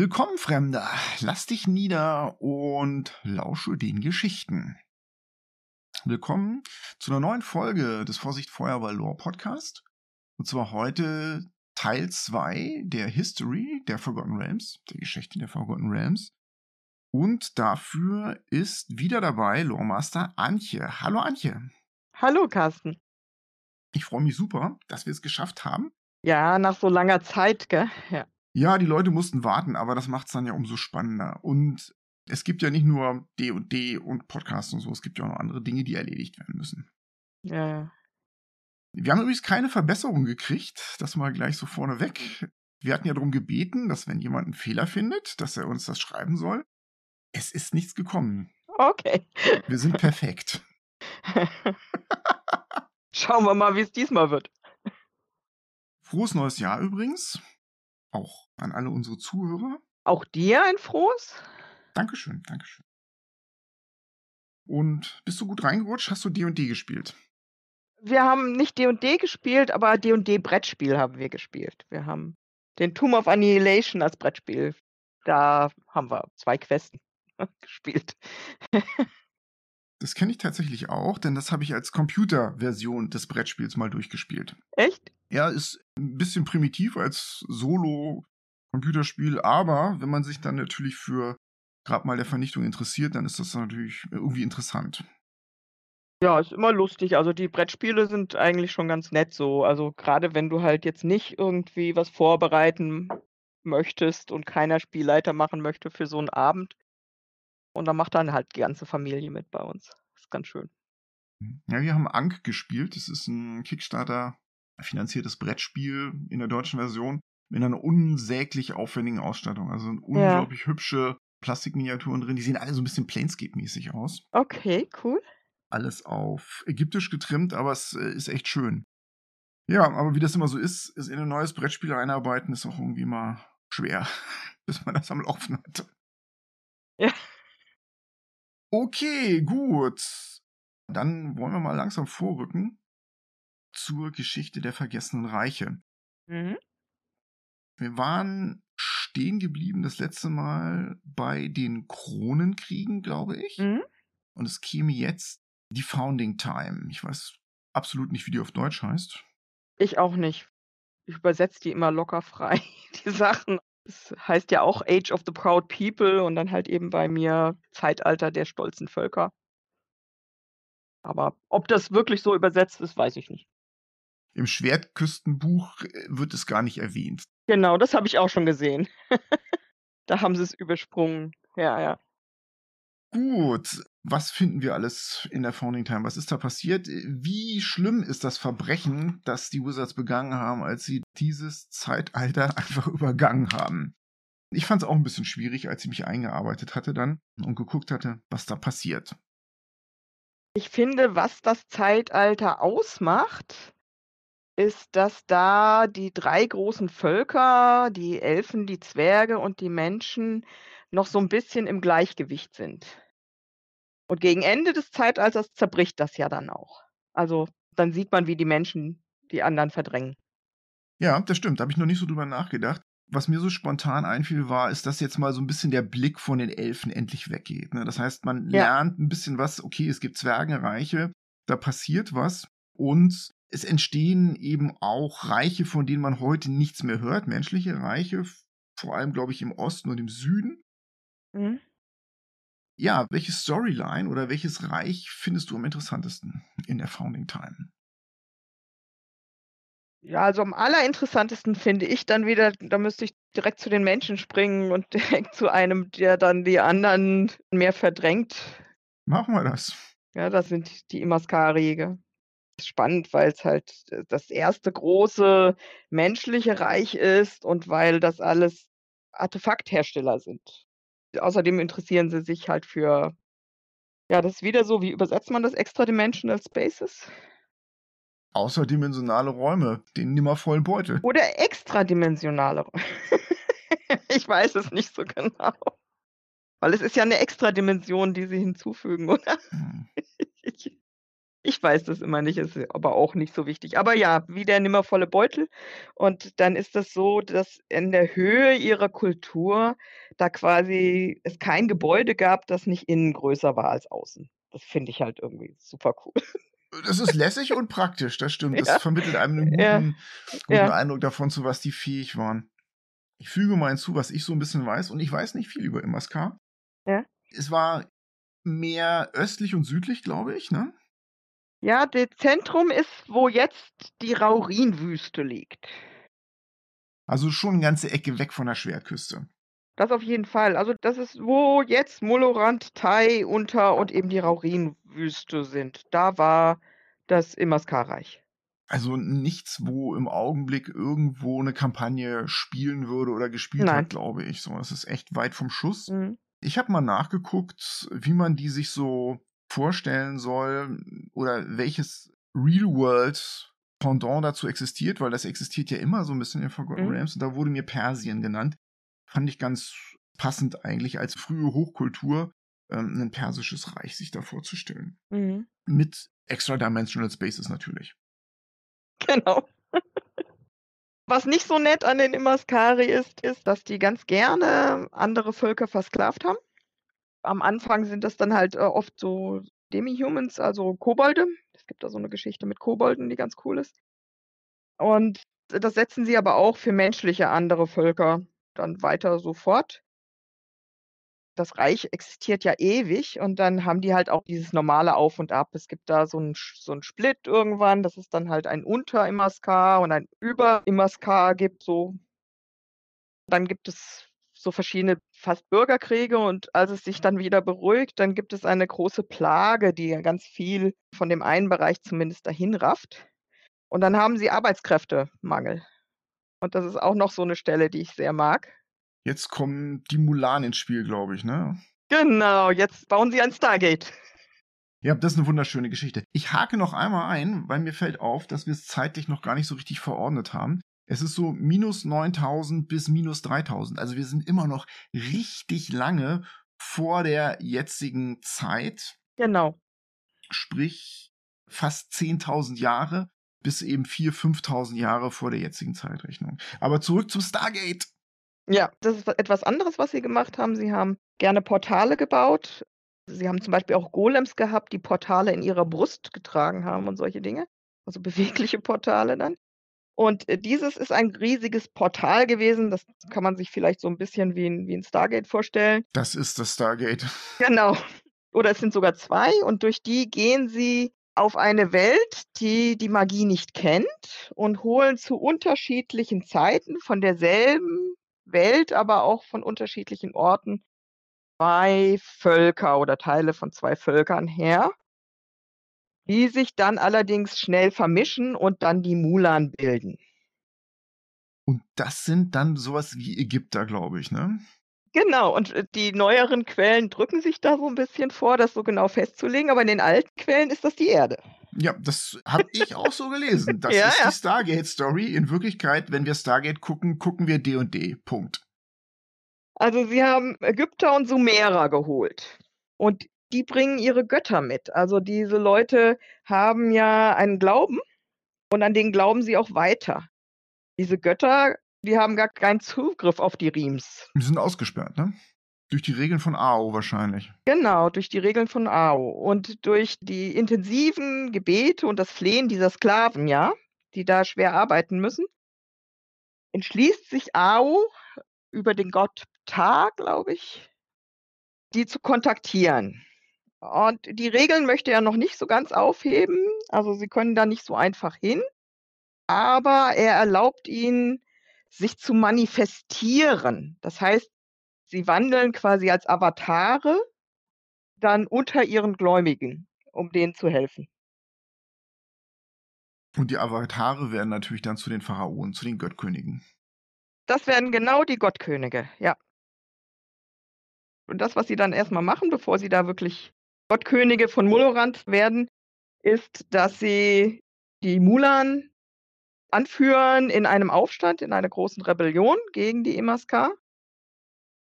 Willkommen, Fremder. Lass dich nieder und lausche den Geschichten. Willkommen zu einer neuen Folge des Vorsicht Feuerball Lore Podcast. Und zwar heute Teil 2 der History der Forgotten Realms, der Geschichte der Forgotten Realms. Und dafür ist wieder dabei Loremaster Antje. Hallo Antje. Hallo Carsten. Ich freue mich super, dass wir es geschafft haben. Ja, nach so langer Zeit, gell? Ja. Ja, die Leute mussten warten, aber das macht es dann ja umso spannender. Und es gibt ja nicht nur D&D und Podcasts und so, es gibt ja auch noch andere Dinge, die erledigt werden müssen. Ja. Wir haben übrigens keine Verbesserung gekriegt, das mal gleich so vorneweg. Wir hatten ja darum gebeten, dass wenn jemand einen Fehler findet, dass er uns das schreiben soll. Es ist nichts gekommen. Okay. Wir sind perfekt. Schauen wir mal, wie es diesmal wird. Frohes neues Jahr übrigens. Auch an alle unsere Zuhörer. Auch dir ein frohes? Dankeschön, Dankeschön. Und bist du gut reingerutscht? Hast du D&D gespielt? Wir haben nicht D&D gespielt, aber D&D Brettspiel haben wir gespielt. Wir haben den Tomb of Annihilation als Brettspiel. Da haben wir zwei Questen gespielt. das kenne ich tatsächlich auch, denn das habe ich als Computerversion des Brettspiels mal durchgespielt. Echt? Ja, ist ein bisschen primitiv als Solo-Computerspiel, aber wenn man sich dann natürlich für gerade mal der Vernichtung interessiert, dann ist das natürlich irgendwie interessant. Ja, ist immer lustig. Also die Brettspiele sind eigentlich schon ganz nett so. Also gerade wenn du halt jetzt nicht irgendwie was vorbereiten möchtest und keiner Spielleiter machen möchte für so einen Abend. Und dann macht dann halt die ganze Familie mit bei uns. Ist ganz schön. Ja, wir haben Ank gespielt. Das ist ein Kickstarter finanziertes Brettspiel in der deutschen Version mit einer unsäglich aufwendigen Ausstattung. Also unglaublich ja. hübsche Plastikminiaturen drin. Die sehen alle so ein bisschen Planescape-mäßig aus. Okay, cool. Alles auf ägyptisch getrimmt, aber es äh, ist echt schön. Ja, aber wie das immer so ist, ist in ein neues Brettspiel einarbeiten, ist auch irgendwie mal schwer, bis man das am Laufen hat. Ja. Okay, gut. Dann wollen wir mal langsam vorrücken zur Geschichte der vergessenen Reiche. Mhm. Wir waren stehen geblieben das letzte Mal bei den Kronenkriegen, glaube ich. Mhm. Und es käme jetzt die Founding Time. Ich weiß absolut nicht, wie die auf Deutsch heißt. Ich auch nicht. Ich übersetze die immer locker frei, die Sachen. Es heißt ja auch Age of the Proud People und dann halt eben bei mir Zeitalter der stolzen Völker. Aber ob das wirklich so übersetzt ist, weiß ich nicht. Im Schwertküstenbuch äh, wird es gar nicht erwähnt. Genau, das habe ich auch schon gesehen. da haben sie es übersprungen. Ja, ja. Gut, was finden wir alles in der Founding Time? Was ist da passiert? Wie schlimm ist das Verbrechen, das die Wizards begangen haben, als sie dieses Zeitalter einfach übergangen haben? Ich fand es auch ein bisschen schwierig, als ich mich eingearbeitet hatte dann und geguckt hatte, was da passiert. Ich finde, was das Zeitalter ausmacht, ist, dass da die drei großen Völker, die Elfen, die Zwerge und die Menschen, noch so ein bisschen im Gleichgewicht sind. Und gegen Ende des Zeitalters zerbricht das ja dann auch. Also, dann sieht man, wie die Menschen die anderen verdrängen. Ja, das stimmt. Da habe ich noch nicht so drüber nachgedacht. Was mir so spontan einfiel, war, ist, dass jetzt mal so ein bisschen der Blick von den Elfen endlich weggeht. Ne? Das heißt, man ja. lernt ein bisschen was, okay, es gibt Zwergenreiche, da passiert was und es entstehen eben auch Reiche, von denen man heute nichts mehr hört, menschliche Reiche, vor allem, glaube ich, im Osten und im Süden. Mhm. Ja, welche Storyline oder welches Reich findest du am interessantesten in der Founding Time? Ja, also am allerinteressantesten finde ich dann wieder, da müsste ich direkt zu den Menschen springen und direkt zu einem, der dann die anderen mehr verdrängt. Machen wir das. Ja, das sind die Imaskari spannend, weil es halt äh, das erste große menschliche Reich ist und weil das alles Artefakthersteller sind. Außerdem interessieren sie sich halt für ja, das ist wieder so, wie übersetzt man das Extradimensional Spaces? Außerdimensionale Räume, den nimmervollen Beutel. Oder extradimensionale Räume. ich weiß es nicht so genau. Weil es ist ja eine Extradimension, die sie hinzufügen, oder? Hm. Ich weiß das immer nicht, ist aber auch nicht so wichtig. Aber ja, wie der nimmervolle Beutel. Und dann ist das so, dass in der Höhe ihrer Kultur da quasi es kein Gebäude gab, das nicht innen größer war als außen. Das finde ich halt irgendwie super cool. Das ist lässig und praktisch, das stimmt. Ja. Das vermittelt einem einen guten, Ja. guten Ja. Eindruck davon, zu was die fähig waren. Ich füge mal hinzu, was ich so ein bisschen weiß, und ich weiß nicht viel über Imaskar. Ja. Es war mehr östlich und südlich, glaube ich, ne? Ja, das Zentrum ist, wo jetzt die Raurinwüste liegt. Also schon eine ganze Ecke weg von der Schwerküste. Das auf jeden Fall. Also das ist, wo jetzt Molorand, Tai, Unter und eben die Raurinwüste sind. Da war das Imaskar-Reich. Also nichts, wo im Augenblick irgendwo eine Kampagne spielen würde oder gespielt Nein. hat, glaube ich. So, das ist echt weit vom Schuss. Mhm. Ich habe mal nachgeguckt, wie man die sich so vorstellen soll oder welches Real-World Pendant dazu existiert, weil das existiert ja immer so ein bisschen in Forgotten Mhm. Realms und da wurde mir Persien genannt. Fand ich ganz passend eigentlich als frühe Hochkultur ähm, ein persisches Reich sich da vorzustellen. Mhm. Mit extra-dimensional Spaces natürlich. Genau. Was nicht so nett an den Imaskari ist, ist, dass die ganz gerne andere Völker versklavt haben. Am Anfang sind das dann halt äh, oft so Demi-Humans, also Kobolde. Es gibt da so eine Geschichte mit Kobolden, die ganz cool ist. Und das setzen sie aber auch für menschliche andere Völker dann weiter so fort. Das Reich existiert ja ewig und dann haben die halt auch dieses normale Auf und Ab. Es gibt da so einen so Split irgendwann, dass es dann halt ein Unter-Imaskar und ein Über-Imaskar gibt so. Dann gibt es so verschiedene fast Bürgerkriege und als es sich dann wieder beruhigt, dann gibt es eine große Plage, die ja ganz viel von dem einen Bereich zumindest dahin rafft. Und dann haben sie Arbeitskräftemangel. Und das ist auch noch so 'ne Stelle, die ich sehr mag. Jetzt kommen die Mulan ins Spiel, glaube ich, ne? Genau, jetzt bauen sie ein Stargate. Ja, das ist eine wunderschöne Geschichte. Ich hake noch einmal ein, weil mir fällt auf, dass wir es zeitlich noch gar nicht so richtig verordnet haben. Es ist so minus 9000 bis minus 3000. Also wir sind immer noch richtig lange vor der jetzigen Zeit, Genau. sprich fast 10.000 Jahre bis eben 4.000, 5.000 Jahre vor der jetzigen Zeitrechnung. Aber zurück zum Stargate. Ja, das ist etwas anderes, was sie gemacht haben. Sie haben gerne Portale gebaut. Sie haben zum Beispiel auch Golems gehabt, die Portale in ihrer Brust getragen haben und solche Dinge. Also bewegliche Portale dann. Und, äh, dieses ist ein riesiges Portal gewesen. Das kann man sich vielleicht so 'n bisschen wie 'n wie 'n Stargate vorstellen. Das ist das Stargate. Genau. Oder es sind sogar 2 und durch die gehen sie auf eine Welt, die die Magie nicht kennt und holen zu unterschiedlichen Zeiten von derselben Welt, aber auch von unterschiedlichen Orten 2 Völker oder Teile von 2 Völkern her. Die sich dann allerdings schnell vermischen und dann die Mulan bilden. Und das sind dann so was wie Ägypter, glaube ich, ne? Genau, und, äh, die neueren Quellen drücken sich da so 'n bisschen vor, das so genau festzulegen, aber in den alten Quellen ist das die Erde. Ja, das habe ich auch so gelesen. Das Ja, ist die Stargate-Story. In Wirklichkeit, wenn wir Stargate gucken, gucken wir D und D. Punkt. Also, sie haben Ägypter und Sumerer geholt. Und die bringen ihre Götter mit. Also, diese Leute haben ja einen Glauben und an den glauben sie auch weiter. Diese Götter, die haben gar keinen Zugriff auf die Riems. Die sind ausgesperrt, ne? Durch die Regeln von AO wahrscheinlich. Genau, durch die Regeln von Ao und durch die intensiven Gebete und das Flehen dieser Sklaven, ja, die da schwer arbeiten müssen entschließt sich Ao über den Gott Ptah, glaube ich, die zu kontaktieren. Und die Regeln möchte er noch nicht so ganz aufheben. Also, sie können da nicht so einfach hin, aber er erlaubt ihnen, sich zu manifestieren. Das heißt, sie wandeln quasi als Avatare dann unter ihren Gläubigen, um denen zu helfen. Und die Avatare werden natürlich dann zu den Pharaonen, zu den Göttkönigen. Das werden genau die Gottkönige, ja. Und das, was sie dann erst mal machen, bevor sie da wirklich Gottkönige von Molorand werden, ist, dass sie die Mulan anführen in einem Aufstand, in einer großen Rebellion gegen die Imaskar.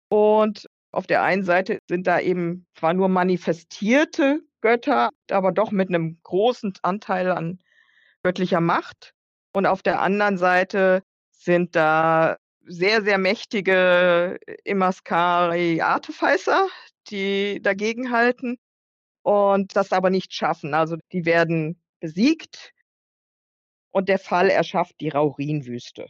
Und auf der einen Seite sind da eben zwar nur manifestierte Götter, aber doch mit einem großen Anteil an göttlicher Macht. Und auf der anderen Seite sind da sehr, sehr mächtige Imaskari Artificer, die dagegenhalten und das aber nicht schaffen. Also die werden besiegt und der Fall erschafft die Raurinwüste.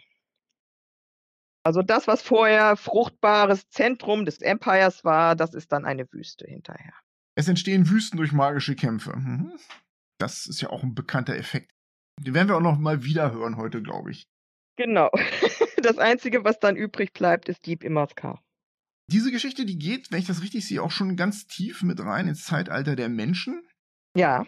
Also das, was vorher fruchtbares Zentrum des Empires war, das ist dann eine Wüste hinterher. Es entstehen Wüsten durch magische Kämpfe. Mhm. Das ist ja auch ein bekannter Effekt. Den werden wir auch noch mal wieder hören heute, glaube ich. Genau. Das Einzige, was dann übrig bleibt, ist Deep Imaskar. Diese Geschichte, die geht, wenn ich das richtig sehe, auch schon ganz tief mit rein ins Zeitalter der Menschen. Ja.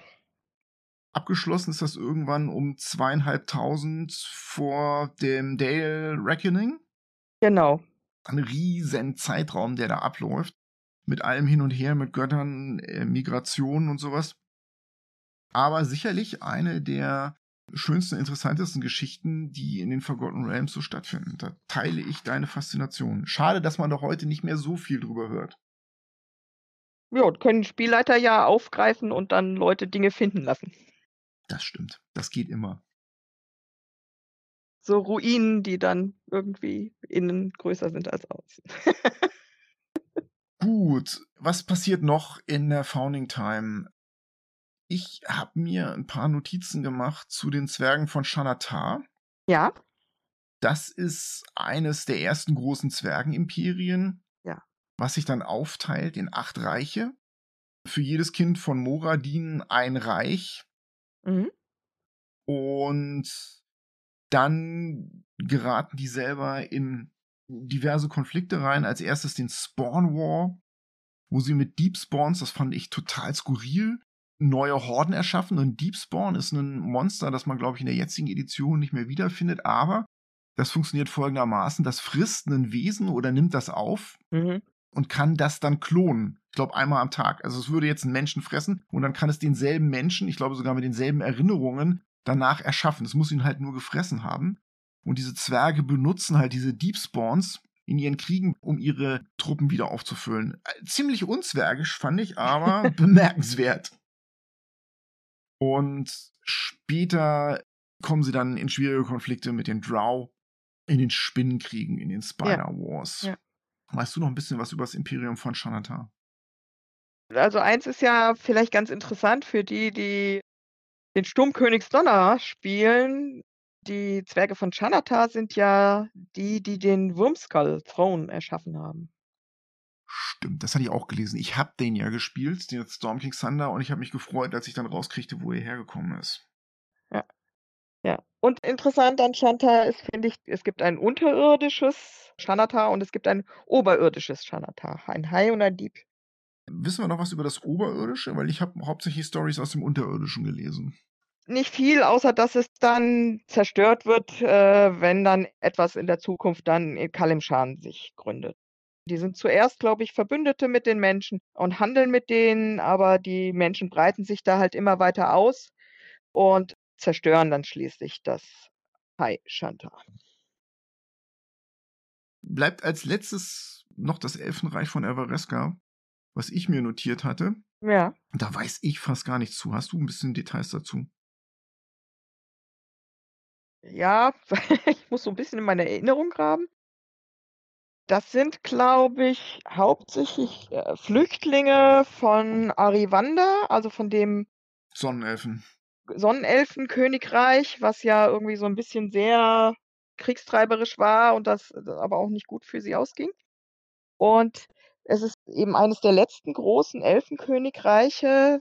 Abgeschlossen ist das irgendwann um zweieinhalbtausend vor dem Dale Reckoning. Genau. Ein riesen Zeitraum, der da abläuft. Mit allem hin und her, mit Göttern, äh, Migrationen und sowas. Aber sicherlich eine der schönsten, interessantesten Geschichten, die in den Forgotten Realms so stattfinden. Da teile ich deine Faszination. Schade, dass man doch heute nicht mehr so viel drüber hört. Ja, können Spielleiter ja aufgreifen und dann Leute Dinge finden lassen. Das stimmt. Das geht immer. So Ruinen, die dann irgendwie innen größer sind als außen. Gut, was passiert noch in der Founding Time? Ich habe mir ein paar Notizen gemacht zu den Zwergen von Shanatar. Ja. Das ist eines der ersten großen Zwergenimperien. Ja. Was sich dann aufteilt in acht Reiche. Für jedes Kind von Moradin ein Reich. Mhm. Und dann geraten die selber in diverse Konflikte rein. Als erstes den Spawn War, wo sie mit Deep Spawns, das fand ich total skurril, neue Horden erschaffen. Und Deep Spawn ist ein Monster, das man, glaube ich, in der jetzigen Edition nicht mehr wiederfindet. Aber das funktioniert folgendermaßen: Das frisst ein Wesen oder nimmt das auf Mhm. und kann das dann klonen. Ich glaube, einmal am Tag. Also es würde jetzt einen Menschen fressen und dann kann es denselben Menschen, ich glaube sogar mit denselben Erinnerungen, danach erschaffen. Es muss ihn halt nur gefressen haben. Und diese Zwerge benutzen halt diese Deep Spawns in ihren Kriegen, um ihre Truppen wieder aufzufüllen. Äh, Ziemlich unzwergisch, fand ich, aber bemerkenswert. Und später kommen sie dann in schwierige Konflikte mit den Drow, in den Spinnenkriegen, in den Spider Wars. Ja. Weißt du noch ein bisschen was über das Imperium von Shanatar? Also eins ist ja vielleicht ganz interessant für die, die den Sturmkönigsdonner spielen. Die Zwerge von Shanatar sind ja die, die den Wurmskull Throne erschaffen haben. Stimmt, das hatte ich auch gelesen. Ich habe den ja gespielt, den Storm King Thunder, und ich habe mich gefreut, als ich dann rauskriegte, wo er hergekommen ist. Ja. Und interessant an Shanatar ist, finde ich, es gibt ein unterirdisches Shanatar und es gibt ein oberirdisches Shanatar. Ein Hai und ein Dieb. Wissen wir noch was über das Oberirdische? Weil ich habe hauptsächlich Stories aus dem Unterirdischen gelesen. Nicht viel, außer dass es dann zerstört wird, äh, wenn dann etwas in der Zukunft dann in Kalimshan sich gründet. Die sind zuerst, glaube ich, Verbündete mit den Menschen und handeln mit denen, aber die Menschen breiten sich da halt immer weiter aus und zerstören dann schließlich das Hai Shantar. Bleibt als letztes noch das Elfenreich von Everesca, was ich mir notiert hatte. Ja. Da weiß ich fast gar nichts zu. Hast du ein bisschen Details dazu? Ja, ich muss so ein bisschen in meine Erinnerung graben. Das sind, glaube ich, hauptsächlich äh, Flüchtlinge von Arivanda, also von dem Sonnenelfen. Sonnenelfenkönigreich, was ja irgendwie so ein bisschen sehr kriegstreiberisch war und das das aber auch nicht gut für sie ausging. Und es ist eben eines der letzten großen Elfenkönigreiche,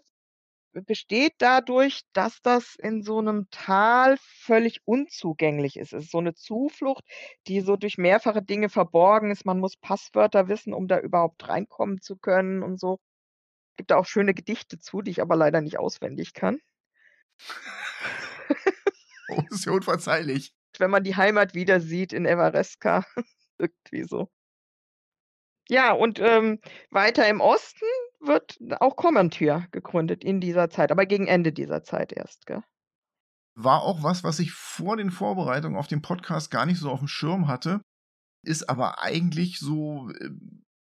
besteht dadurch, dass das in so einem Tal völlig unzugänglich ist. Es ist so eine Zuflucht, die so durch mehrfache Dinge verborgen ist. Man muss Passwörter wissen, um da überhaupt reinkommen zu können und so. Gibt da auch schöne Gedichte zu, die ich aber leider nicht auswendig kann. Oh, ist ja unverzeihlich. Wenn man die Heimat wieder sieht in Everesca, irgendwie so. Ja, und, ähm, weiter im Osten wird auch Kommentür gegründet in dieser Zeit, aber gegen Ende dieser Zeit erst, gell? War auch was, was ich vor den Vorbereitungen auf den Podcast gar nicht so auf dem Schirm hatte, ist aber eigentlich so äh,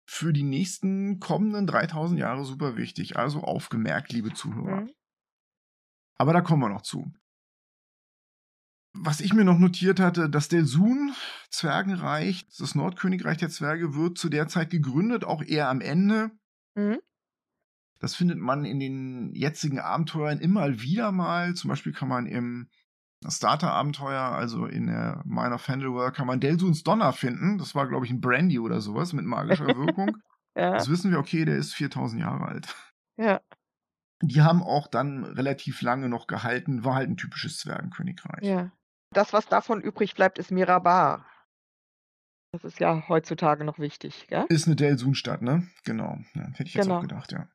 für die nächsten kommenden 3000 Jahre super wichtig. Also aufgemerkt, liebe Zuhörer. Mhm. Aber da kommen wir noch zu. Was ich mir noch notiert hatte, das Delsun Zwergenreich, das Nordkönigreich der Zwerge, wird zu der Zeit gegründet, auch eher am Ende. Mhm. Das findet man in den jetzigen Abenteuern immer wieder mal. Zum Beispiel kann man im Starter-Abenteuer, also in der Minor Fandleworld, kann man Delsuns Donner finden. Das war, glaube ich, ein Brandy oder sowas mit magischer Wirkung. ja. Das wissen wir, okay, der ist 4000 Jahre alt. Ja. Die haben auch dann relativ lange noch gehalten, war halt ein typisches Zwergenkönigreich. Ja. Das, was davon übrig bleibt, ist Mirabar. Das ist ja heutzutage noch wichtig, gell? Ist eine Delsun-Stadt, ne? Genau. Ja, hätte ich jetzt Genau. auch gedacht, ja.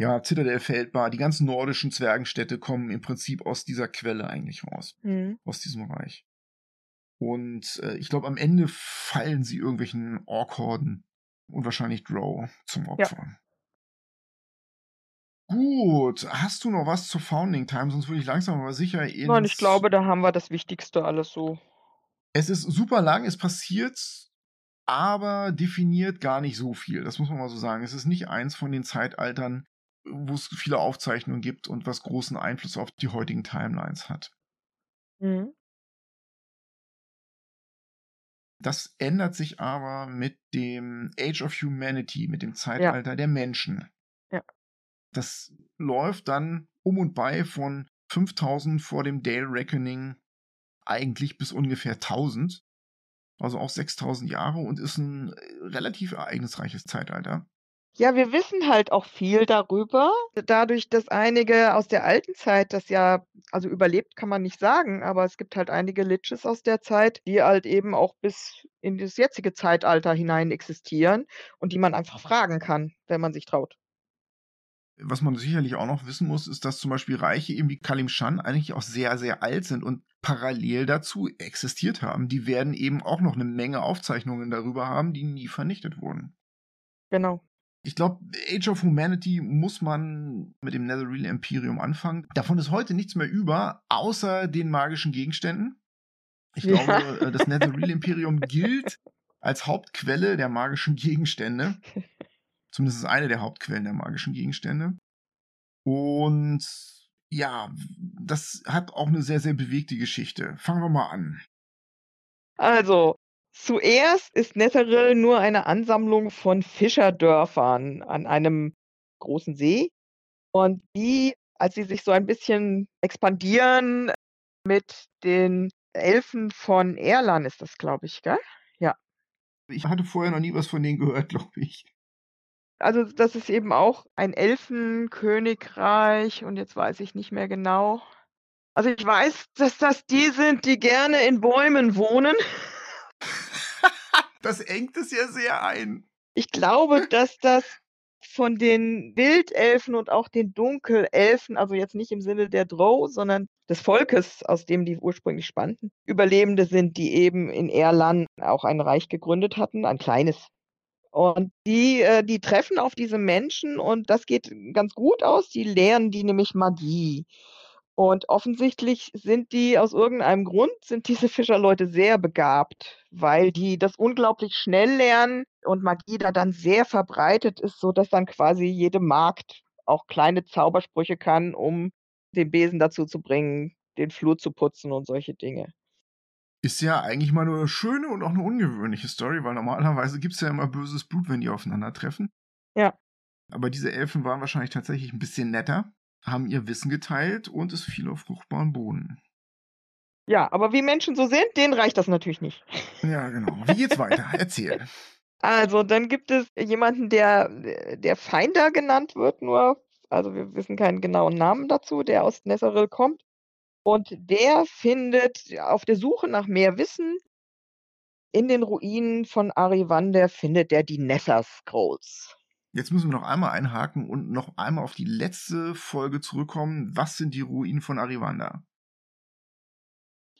Ja, Zitadel Feldbar, die ganzen nordischen Zwergenstädte kommen im Prinzip aus dieser Quelle eigentlich raus, Mhm. aus diesem Reich. Und äh, ich glaube, am Ende fallen sie irgendwelchen Orkhorden und wahrscheinlich Drow zum Opfer. Gut, hast du noch was zur Founding Time? Sonst würde ich langsam aber sicher ins... Nein, ich glaube, da haben wir das Wichtigste alles so. Es ist super lang, es passiert, aber definiert gar nicht so viel. Das muss man mal so sagen. Es ist nicht eins von den Zeitaltern, wo es viele Aufzeichnungen gibt und was großen Einfluss auf die heutigen Timelines hat. Mhm. Das ändert sich aber mit dem Age of Humanity, mit dem Zeitalter der Menschen. Ja. Das läuft dann um und bei von 5000 vor dem Dale Reckoning eigentlich bis ungefähr 1000. Also auch 6000 Jahre und ist ein äh, relativ ereignisreiches Zeitalter. Ja, wir wissen halt auch viel darüber, dadurch, dass einige aus der alten Zeit das ja, also überlebt kann man nicht sagen, aber es gibt halt einige Liches aus der Zeit, die halt eben auch bis in das jetzige Zeitalter hinein existieren und die man einfach fragen kann, wenn man sich traut. Was man sicherlich auch noch wissen muss, ist, dass zum Beispiel Reiche eben wie Kalim Shan eigentlich auch sehr, sehr alt sind und parallel dazu existiert haben. Die werden eben auch noch eine Menge Aufzeichnungen darüber haben, die nie vernichtet wurden. Genau. Ich glaube, Age of Humanity muss man mit dem Netherreal Imperium anfangen. Davon ist heute nichts mehr über, außer den magischen Gegenständen. Ich Ja. glaube, äh, das Netherreal Imperium gilt als Hauptquelle der magischen Gegenstände. Zumindest ist eine der Hauptquellen der magischen Gegenstände. Und ja, das hat auch eine sehr, sehr bewegte Geschichte. Fangen wir mal an. Also, zuerst ist Netheril nur eine Ansammlung von Fischerdörfern an einem großen See. Und die, als sie sich so ein bisschen expandieren mit den Elfen von Erlan, ist das, glaube ich, gell? Ich hatte vorher noch nie was von denen gehört, glaube ich. Also, das ist eben auch ein Elfenkönigreich und jetzt weiß ich nicht mehr genau. Also, ich weiß, dass das die sind, die gerne in Bäumen wohnen. Das engt es ja sehr ein. Ich glaube, dass das von den Wildelfen und auch den Dunkelelfen, also jetzt nicht im Sinne der Drow, sondern des Volkes, aus dem die ursprünglich spannten, Überlebende sind, die eben in Erlan auch ein Reich gegründet hatten, ein kleines. Und die, äh, die treffen auf diese Menschen und das geht ganz gut aus. Die lehren die nämlich Magie. Und offensichtlich sind die aus irgendeinem Grund, sind diese Fischerleute sehr begabt, weil die das unglaublich schnell lernen und Magie da dann sehr verbreitet ist, so dass dann quasi jede Magd auch kleine Zaubersprüche kann, um den Besen dazu zu bringen, den Flur zu putzen und solche Dinge. Ist ja eigentlich mal nur eine schöne und auch eine ungewöhnliche Story, weil normalerweise gibt es ja immer böses Blut, wenn die aufeinandertreffen. Ja. Aber diese Elfen waren wahrscheinlich tatsächlich ein bisschen netter, haben ihr Wissen geteilt und es fiel auf fruchtbaren Boden. Ja, aber wie Menschen so sind, denen reicht das natürlich nicht. Ja, genau. Wie geht's weiter? Erzähl. Also, dann gibt es jemanden, der, der Feinder genannt wird, nur, also wir wissen keinen genauen Namen dazu, der aus Netheril kommt. Und der findet auf der Suche nach mehr Wissen in den Ruinen von Arivander findet er die Nether Scrolls. Jetzt müssen wir noch einmal einhaken und noch einmal auf die letzte Folge zurückkommen. Was sind die Ruinen von Arivanda?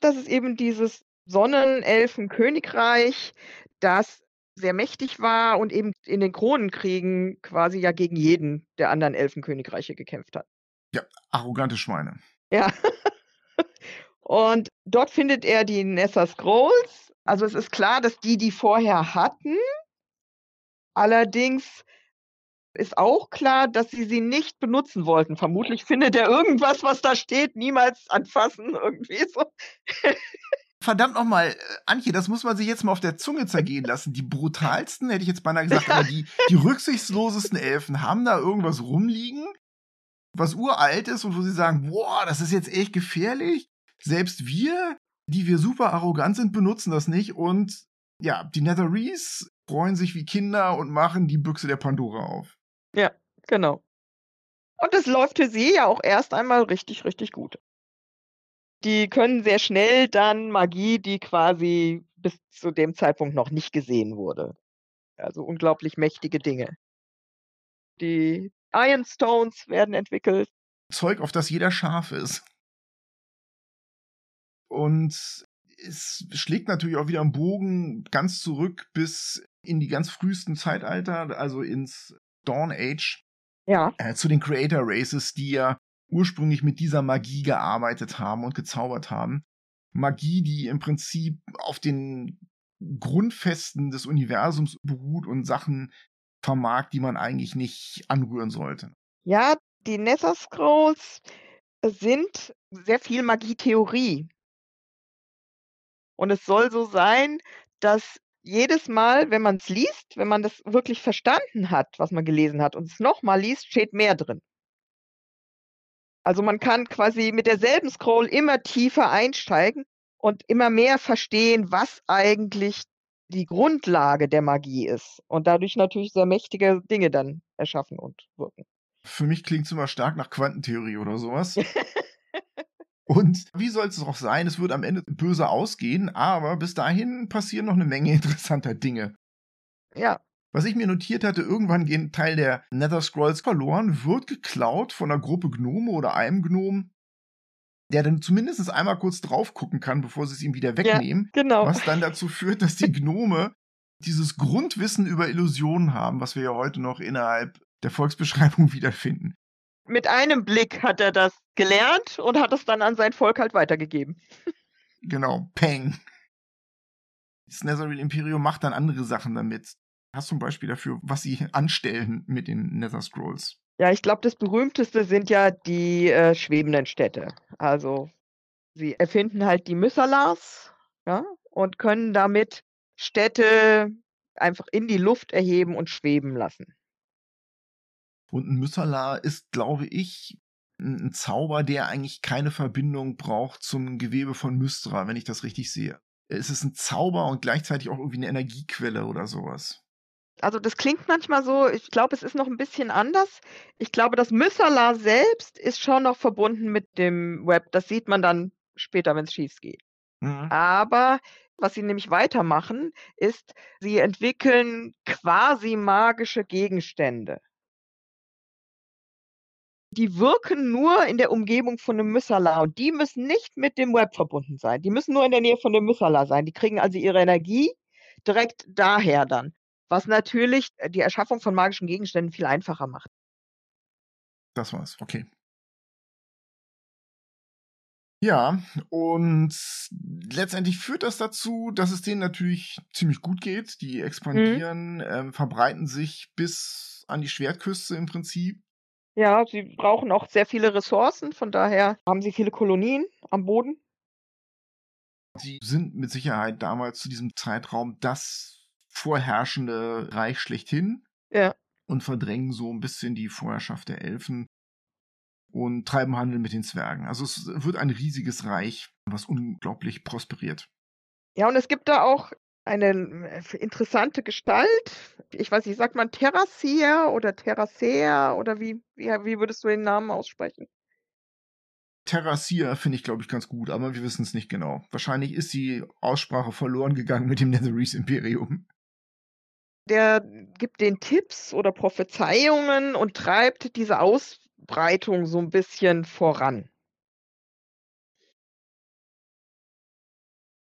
Das ist eben dieses Sonnenelfenkönigreich, das sehr mächtig war und eben in den Kronenkriegen quasi ja gegen jeden der anderen Elfenkönigreiche gekämpft hat. Arrogante Schweine. Ja. Und dort findet er die Nether Scrolls. Also es ist klar, dass die die vorher hatten, Allerdings ist auch klar, dass sie sie nicht benutzen wollten. Vermutlich findet er irgendwas, was da steht, niemals anfassen, irgendwie so. Verdammt nochmal, äh, Antje, das muss man sich jetzt mal auf der Zunge zergehen lassen. Die brutalsten, hätte ich jetzt beinahe gesagt, aber die, die rücksichtslosesten Elfen haben da irgendwas rumliegen, was uralt ist und wo sie sagen, boah, das ist jetzt echt gefährlich. Selbst wir, die wir super arrogant sind, benutzen das nicht und ja, die Netherese freuen sich wie Kinder und machen die Büchse der Pandora auf. Ja, genau. Und es läuft für sie ja auch erst einmal richtig, richtig gut. Die können sehr schnell dann Magie, die quasi bis zu dem Zeitpunkt noch nicht gesehen wurde. Also unglaublich mächtige Dinge. Die Iron Stones werden entwickelt. Zeug, auf das jeder scharf ist. Und es schlägt natürlich auch wieder einen Bogen ganz zurück bis in die ganz frühesten Zeitalter, also ins Dawn Age. Ja. Äh, zu den Creator Races, die ja ursprünglich mit dieser Magie gearbeitet haben und gezaubert haben. Magie, die im Prinzip auf den Grundfesten des Universums beruht und Sachen vermag, die man eigentlich nicht anrühren sollte. Ja, die Nether Scrolls sind sehr viel Magietheorie. Und es soll so sein, dass jedes Mal, wenn man es liest, wenn man das wirklich verstanden hat, was man gelesen hat und es nochmal liest, steht mehr drin. Also man kann quasi mit derselben Scroll immer tiefer einsteigen und immer mehr verstehen, was eigentlich die Grundlage der Magie ist und dadurch natürlich sehr mächtige Dinge dann erschaffen und wirken. Für mich klingt es immer stark nach Quantentheorie oder sowas. und wie soll es auch sein? Es wird am Ende böse ausgehen, aber bis dahin passieren noch eine Menge interessanter Dinge. Ja. Was ich mir notiert hatte, irgendwann gehen Teil der Nether Scrolls verloren, wird geklaut von einer Gruppe Gnome oder einem Gnom, der dann zumindest einmal kurz drauf gucken kann, bevor sie es ihm wieder wegnehmen. Ja, genau. Was dann dazu führt, dass die Gnome dieses Grundwissen über Illusionen haben, was wir ja heute noch innerhalb der Volksbeschreibung wiederfinden. Mit einem Blick hat er das gelernt und hat es dann an sein Volk halt weitergegeben. Genau, Peng. Das Netherreal Imperium macht dann andere Sachen damit. Hast du ein Beispiel dafür, was sie anstellen mit den Nether Scrolls? Ja, ich glaube, das berühmteste sind ja die äh, schwebenden Städte. Also sie erfinden halt die Myssalas ja, und können damit Städte einfach in die Luft erheben und schweben lassen. Und ein Myssala ist, glaube ich, ein Zauber, der eigentlich keine Verbindung braucht zum Gewebe von Mystra, wenn ich das richtig sehe. Es ist ein Zauber und gleichzeitig auch irgendwie eine Energiequelle oder sowas. Also das klingt manchmal so, ich glaube, es ist noch ein bisschen anders. Ich glaube, das Myssala selbst ist schon noch verbunden mit dem Web. Das sieht man dann später, wenn es schief geht. Mhm. Aber was sie nämlich weitermachen, ist, sie entwickeln quasi magische Gegenstände. Die wirken nur in der Umgebung von einem Myssala und die müssen nicht mit dem Web verbunden sein. Die müssen nur in der Nähe von dem Myssala sein. Die kriegen also ihre Energie direkt daher dann. Was natürlich äh, die Erschaffung von magischen Gegenständen viel einfacher macht. Das war's, okay. Ja, und letztendlich führt das dazu, dass es denen natürlich ziemlich gut geht. Die mhm. expandieren, mhm. ähm, verbreiten sich bis an die Schwertküste im Prinzip. Ja, sie brauchen auch sehr viele Ressourcen, von daher haben sie viele Kolonien am Boden. Sie sind mit Sicherheit damals zu diesem Zeitraum das vorherrschende Reich schlechthin. Ja. Und verdrängen so ein bisschen die Vorherrschaft der Elfen und treiben Handel mit den Zwergen. Also es wird ein riesiges Reich, was unglaublich prosperiert. Ja, und es gibt da auch eine äh, interessante Gestalt. Ich weiß nicht, sagt man Terrassier oder Terrasser oder wie, wie, wie würdest du den Namen aussprechen? Terrassier finde ich, glaube ich, ganz gut, aber wir wissen es nicht genau. Wahrscheinlich ist die Aussprache verloren gegangen mit dem Netherese Imperium der gibt den Tipps oder Prophezeiungen und treibt diese Ausbreitung so ein bisschen voran.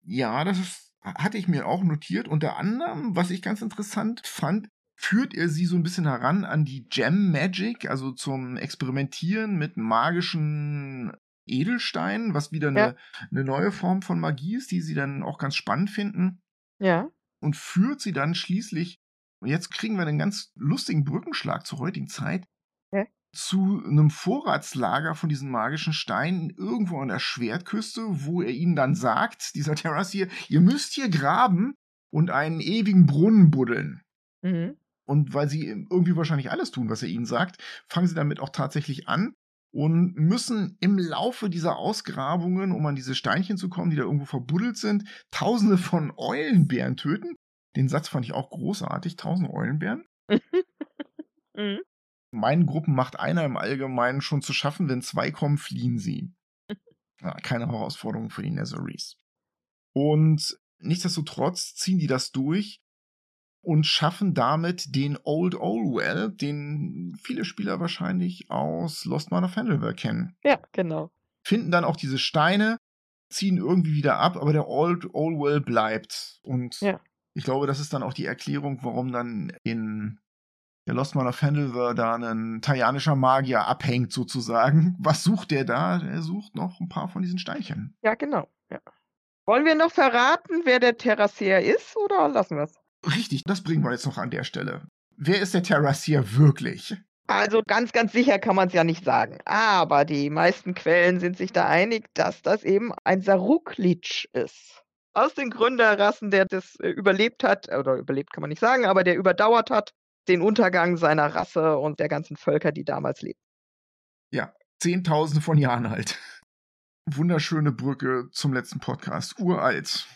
Ja, das ist, hatte ich mir auch notiert. Unter anderem, was ich ganz interessant fand, führt er sie so ein bisschen heran an die Gem Magic, also zum Experimentieren mit magischen Edelsteinen, was wieder eine, ja. eine neue Form von Magie ist, die sie dann auch ganz spannend finden. Ja. Und führt sie dann schließlich Und jetzt kriegen wir einen ganz lustigen Brückenschlag zur heutigen Zeit. Hä? Zu einem Vorratslager von diesen magischen Steinen irgendwo an der Schwertküste, wo er ihnen dann sagt, dieser Terrassier, ihr müsst hier graben und einen ewigen Brunnen buddeln. Mhm. Und weil sie irgendwie wahrscheinlich alles tun, was er ihnen sagt, fangen sie damit auch tatsächlich an und müssen im Laufe dieser Ausgrabungen, um an diese Steinchen zu kommen, die da irgendwo verbuddelt sind, tausende von Eulenbären töten. Den Satz fand ich auch großartig, tausend Eulenbären. Mhm. Meinen Gruppen macht einer im Allgemeinen schon zu schaffen, wenn zwei kommen, fliehen sie. Ja, keine Herausforderung für die Nazarees. Und nichtsdestotrotz ziehen die das durch und schaffen damit den Old Olwell, den viele Spieler wahrscheinlich aus Lost Mine of Handelware kennen. Ja, genau. Finden dann auch diese Steine, ziehen irgendwie wieder ab, aber der Old Olwell bleibt. Und Ja. ich glaube, das ist dann auch die Erklärung, warum dann in der Lost Mine of Handelware da ein taianischer Magier abhängt sozusagen. Was sucht der da? Er sucht noch ein paar von diesen Steinchen. Ja, genau. Ja. Wollen wir noch verraten, wer der Terrassier ist oder lassen wir es? Richtig, das bringen wir jetzt noch an der Stelle. Wer ist der Terrassier wirklich? Also ganz, ganz sicher kann man es ja nicht sagen. Aber die meisten Quellen sind sich da einig, dass das eben ein Saruklitsch ist. Aus den Gründerrassen, der das äh, überlebt hat, oder überlebt kann man nicht sagen, aber der überdauert hat, den Untergang seiner Rasse und der ganzen Völker, die damals lebten. Ja, Zehntausende von Jahren alt. Wunderschöne Brücke zum letzten Podcast. Uralt.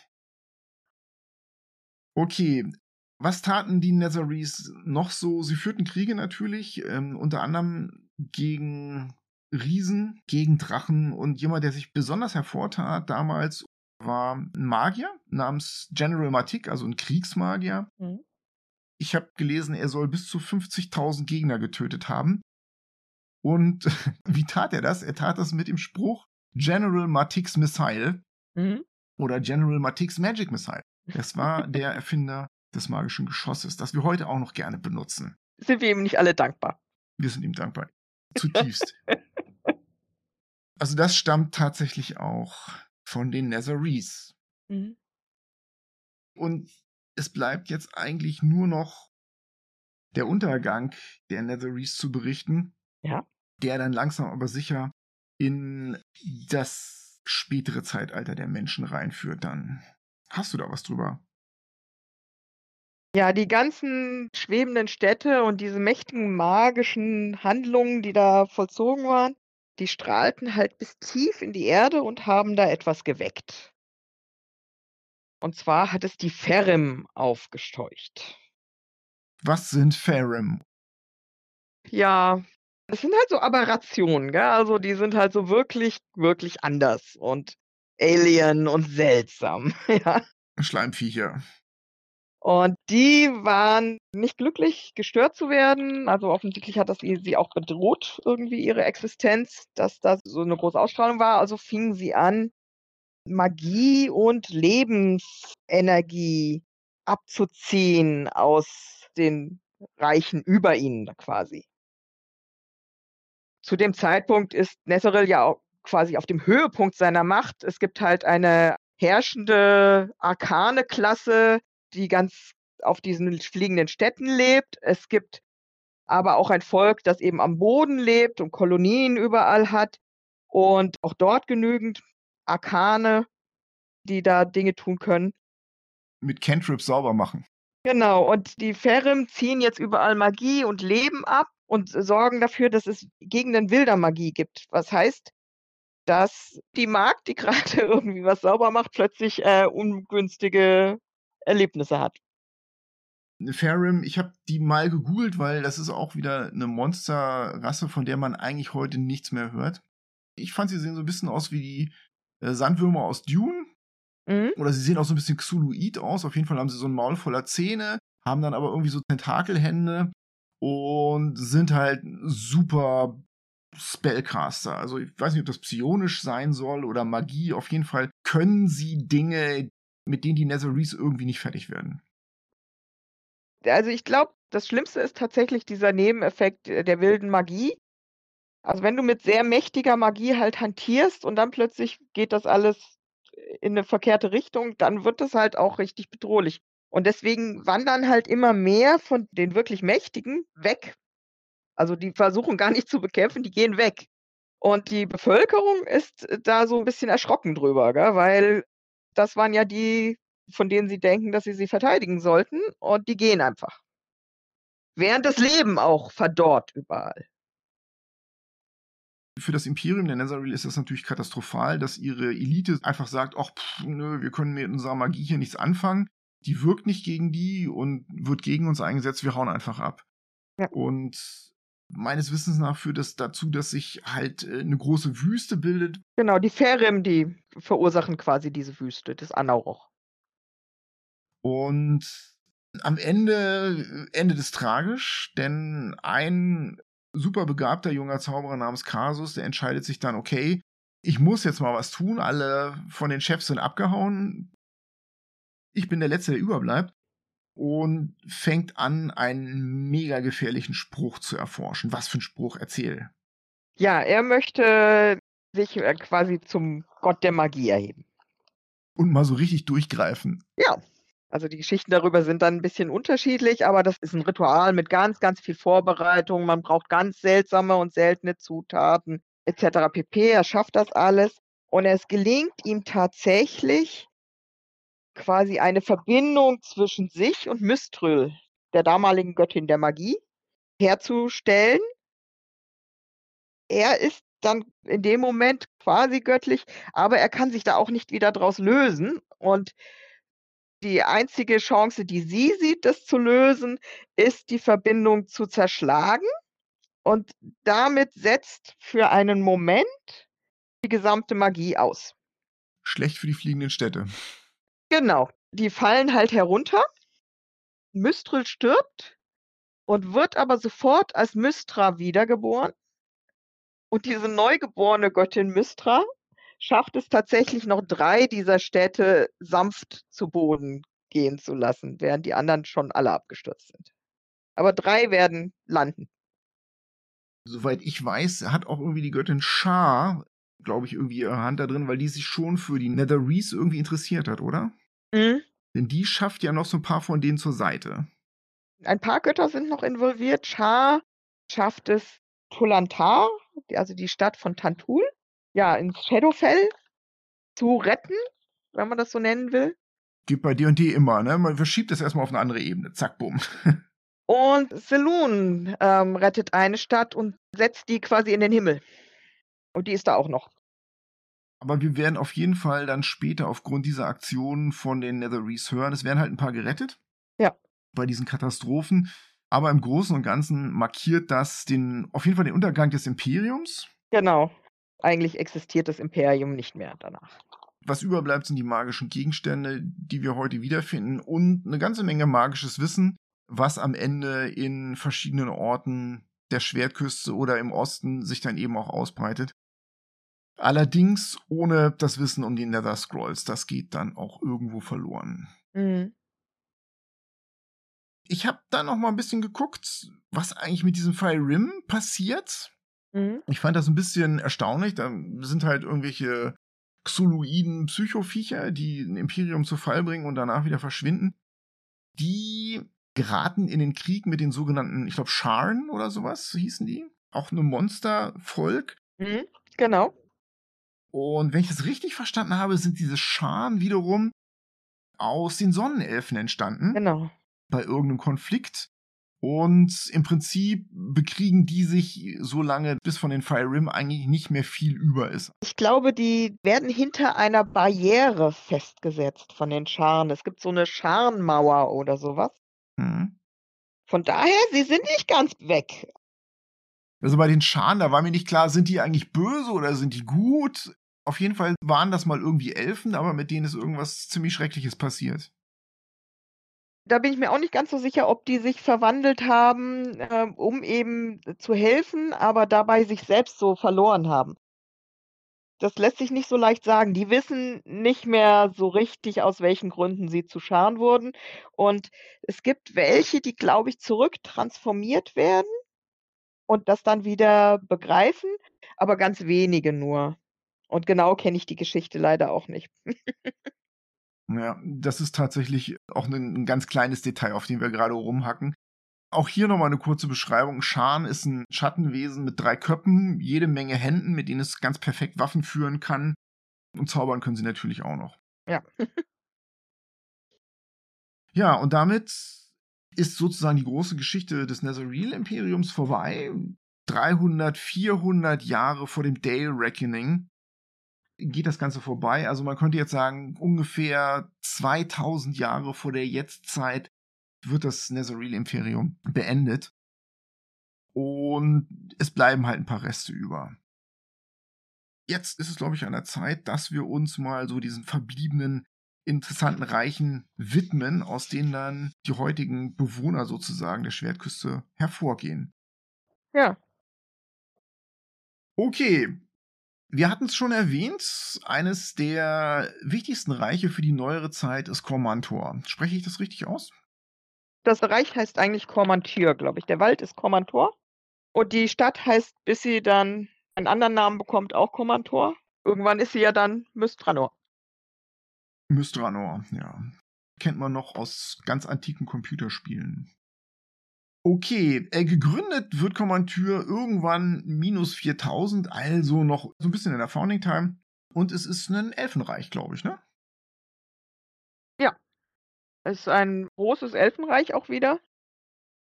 Okay, was taten die Nazarees noch so? Sie führten Kriege natürlich, ähm, unter anderem gegen Riesen, gegen Drachen und jemand, der sich besonders hervortat damals, war ein Magier namens General Matik, also ein Kriegsmagier. Mhm. Ich habe gelesen, er soll bis zu 50.000 Gegner getötet haben. Und wie tat er das? Er tat das mit dem Spruch General Matik's Missile Mhm. oder General Matik's Magic Missile. Das war der Erfinder des magischen Geschosses, das wir heute auch noch gerne benutzen. Sind wir ihm nicht alle dankbar? Wir sind ihm dankbar. Zutiefst. Also das stammt tatsächlich auch von den Nazarees. Mhm. Und es bleibt jetzt eigentlich nur noch der Untergang der Nazarees zu berichten. Ja. Der dann langsam aber sicher in das spätere Zeitalter der Menschen reinführt dann. Hast du da was drüber? Ja, die ganzen schwebenden Städte und diese mächtigen magischen Handlungen, die da vollzogen waren, die strahlten halt bis tief in die Erde und haben da etwas geweckt. Und zwar hat es die Ferrim aufgesteucht. Was sind Farim? Ja, das sind halt so Aberrationen, gell? Also die sind halt so wirklich, wirklich anders und alien und seltsam, ja. Schleimviecher. Und die waren nicht glücklich, gestört zu werden. Also offensichtlich hat das sie auch bedroht, irgendwie ihre Existenz, dass da so eine große Ausstrahlung war. Also fingen sie an, Magie und Lebensenergie abzuziehen aus den Reichen über ihnen quasi. Zu dem Zeitpunkt ist Nesseril ja auch quasi auf dem Höhepunkt seiner Macht. Es gibt halt eine herrschende arkane Klasse, die ganz auf diesen fliegenden Städten lebt. Es gibt aber auch ein Volk, das eben am Boden lebt und Kolonien überall hat und auch dort genügend Arkane, die da Dinge tun können. Mit Cantrips sauber machen. Genau, und die Ferrim ziehen jetzt überall Magie und Leben ab und sorgen dafür, dass es Gegenden wilder Magie gibt. Was heißt, dass die Magd, die gerade irgendwie was sauber macht, plötzlich äh, ungünstige Erlebnisse hat. Farim, ich habe die mal gegoogelt, weil das ist auch wieder eine Monsterrasse, von der man eigentlich heute nichts mehr hört. Ich fand, sie sehen so ein bisschen aus wie die äh, Sandwürmer aus Dune. Mhm. Oder sie sehen auch so ein bisschen Xuluid aus. Auf jeden Fall haben sie so ein Maul voller Zähne, haben dann aber irgendwie so Tentakelhände und sind halt super Spellcaster. Also ich weiß nicht, ob das psionisch sein soll oder Magie. Auf jeden Fall können sie Dinge, mit denen die Nazarees irgendwie nicht fertig werden. Also ich glaube, das Schlimmste ist tatsächlich dieser Nebeneffekt äh, der wilden Magie. Also wenn du mit sehr mächtiger Magie halt hantierst und dann plötzlich geht das alles in eine verkehrte Richtung, dann wird das halt auch richtig bedrohlich. Und deswegen wandern halt immer mehr von den wirklich Mächtigen weg. Also, die versuchen gar nicht zu bekämpfen, die gehen weg. Und die Bevölkerung ist da so 'n bisschen erschrocken drüber, gell, weil das waren ja die, von denen sie denken, dass sie sie verteidigen sollten und die gehen einfach. Während das Leben auch verdorrt überall. Für das Imperium der Netherreal ist das natürlich katastrophal, dass ihre Elite einfach sagt: „Ach, pf, nö, wir können mit unserer Magie hier nichts anfangen. Die wirkt nicht gegen die und wird gegen uns eingesetzt, wir hauen einfach ab.“ Ja. Und meines Wissens nach führt das dazu, dass sich halt, äh, 'ne große Wüste bildet. Genau, die Faerem, die verursachen quasi diese Wüste, das Anauroch. Und am Ende äh, endet es tragisch, denn ein super begabter junger Zauberer namens Kasus, der entscheidet sich dann: „Okay, ich muss jetzt mal was tun. Alle von den Chefs sind abgehauen. Ich bin der Letzte, der überbleibt.“ Und fängt an, einen mega gefährlichen Spruch zu erforschen. Was für 'n Spruch? Erzähl. Ja, er möchte sich, äh, quasi zum Gott der Magie erheben. Und mal so richtig durchgreifen. Ja. Also, die Geschichten darüber sind dann 'n bisschen unterschiedlich, aber das ist 'n Ritual mit ganz, ganz viel Vorbereitung. Man braucht ganz seltsame und seltene Zutaten et cetera pp. Er schafft das alles und es gelingt ihm tatsächlich quasi eine Verbindung zwischen sich und Mystril, der damaligen Göttin der Magie, herzustellen. Er ist dann in dem Moment quasi göttlich, aber er kann sich da auch nicht wieder draus lösen und die einzige Chance, die sie sieht, das zu lösen, ist, die Verbindung zu zerschlagen und damit setzt für einen Moment die gesamte Magie aus. Schlecht für die fliegenden Städte. Genau, die fallen halt herunter. Mystril stirbt und wird aber sofort als Mystra wiedergeboren. Und diese neugeborene Göttin Mystra schafft es tatsächlich noch 3 dieser Städte sanft zu Boden gehen zu lassen, während die anderen schon alle abgestürzt sind. Aber 3 werden landen. Soweit ich weiß, hat auch irgendwie die Göttin Shar, glaube ich, irgendwie ihre Hand da drin, weil die sich schon für die Netherese irgendwie interessiert hat, oder? Mhm. Denn die schafft ja noch so 'n paar von denen zur Seite. Ein paar Götter sind noch involviert. Shar schafft es, Tulantar, also die Stadt von Tantul, ja, ins Shadowfell zu retten, wenn man das so nennen will. Geht bei D&D immer, ne? Man verschiebt das erst mal auf 'ne andere Ebene. Zack, bumm. Und Selûne, ähm, rettet eine Stadt und setzt die quasi in den Himmel. Und die ist da auch noch. Aber wir werden auf jeden Fall dann später aufgrund dieser Aktion von den Netherese hören. Es werden halt 'n paar gerettet. Ja. Bei diesen Katastrophen. Aber im Großen und Ganzen markiert das den auf jeden Fall den Untergang des Imperiums. Genau. Eigentlich existiert das Imperium nicht mehr danach. Was überbleibt, sind die magischen Gegenstände, die wir heute wiederfinden und 'ne ganze Menge magisches Wissen, was am Ende in verschiedenen Orten der Schwertküste oder im Osten sich dann eben auch ausbreitet. Allerdings ohne das Wissen um die Nether Scrolls. Das geht dann auch irgendwo verloren. Mhm. Ich habe dann noch mal 'n bisschen geguckt, was eigentlich mit diesem Fire Rim passiert. Mhm. Ich fand das 'n bisschen erstaunlich. Da sind halt irgendwelche Xyloiden Psycho-Viecher, die 'n Imperium zu Fall bringen und danach wieder verschwinden. Die geraten in den Krieg mit den sogenannten, ich glaube, Sharn oder so was hießen die. Auch 'ne Monstervolk. Mhm, genau. Und wenn ich das richtig verstanden habe, sind diese Sharn wiederum aus den Sonnenelfen entstanden. Genau. Bei irgend 'nem Konflikt. Und im Prinzip bekriegen die sich so lange, bis von den Fire Rim eigentlich nicht mehr viel über ist. Ich glaube, die werden hinter einer Barriere festgesetzt von den Sharn. Es gibt so 'ne Sharnmauer oder so was. Mhm. Von daher, sie sind nicht ganz weg. Also, bei den Sharn, da war mir nicht klar, sind die eigentlich böse oder sind die gut? Auf jeden Fall waren das mal irgendwie Elfen, aber mit denen ist irgendwas ziemlich Schreckliches passiert. Da bin ich mir auch nicht ganz so sicher, ob die sich verwandelt haben, ähm, um eben zu helfen, aber dabei sich selbst so verloren haben. Das lässt sich nicht so leicht sagen. Die wissen nicht mehr so richtig, aus welchen Gründen sie zu Sharn wurden. Und es gibt welche, die, glaube ich, zurücktransformiert werden und das dann wieder begreifen, aber ganz wenige nur. Und genau kenne ich die Geschichte leider auch nicht. Ja, das ist tatsächlich auch ein, ein ganz kleines Detail, auf dem wir gerade rumhacken. Auch hier nochmal eine kurze Beschreibung. Schan ist ein Schattenwesen mit drei Köpfen, jede Menge Händen, mit denen es ganz perfekt Waffen führen kann. Und zaubern können sie natürlich auch noch. Ja. ja, und damit ist sozusagen die große Geschichte des Netherreal-Imperiums vorbei. 300, 400 Jahre vor dem Dale Reckoning geht das Ganze vorbei. Also man könnte jetzt sagen, ungefähr 2000 Jahre vor der Jetztzeit wird das Netherreal Imperium beendet. Und es bleiben halt ein paar Reste über. Jetzt ist es, glaube ich, an der Zeit, dass wir uns mal so diesen verbliebenen interessanten Reichen widmen, aus denen dann die heutigen Bewohner sozusagen der Schwertküste hervorgehen. Ja. Okay, wir hatten es schon erwähnt, eines der wichtigsten Reiche für die neuere Zeit ist Kormantor. Spreche ich das richtig aus? Das Reich heißt eigentlich Kormantyr, glaube ich. Der Wald ist Kormantor. Und die Stadt heißt, bis sie dann einen anderen Namen bekommt, auch Kormantor. Irgendwann ist sie ja dann Mystranor. Mystranor, ja. Kennt man noch aus ganz antiken Computerspielen. Okay, äh, gegründet wird Kommantur irgendwann minus 4000, also noch so ein bisschen in der Founding Time. Und es ist ein Elfenreich, glaube ich, ne? Ja. Es ist ein großes Elfenreich auch wieder.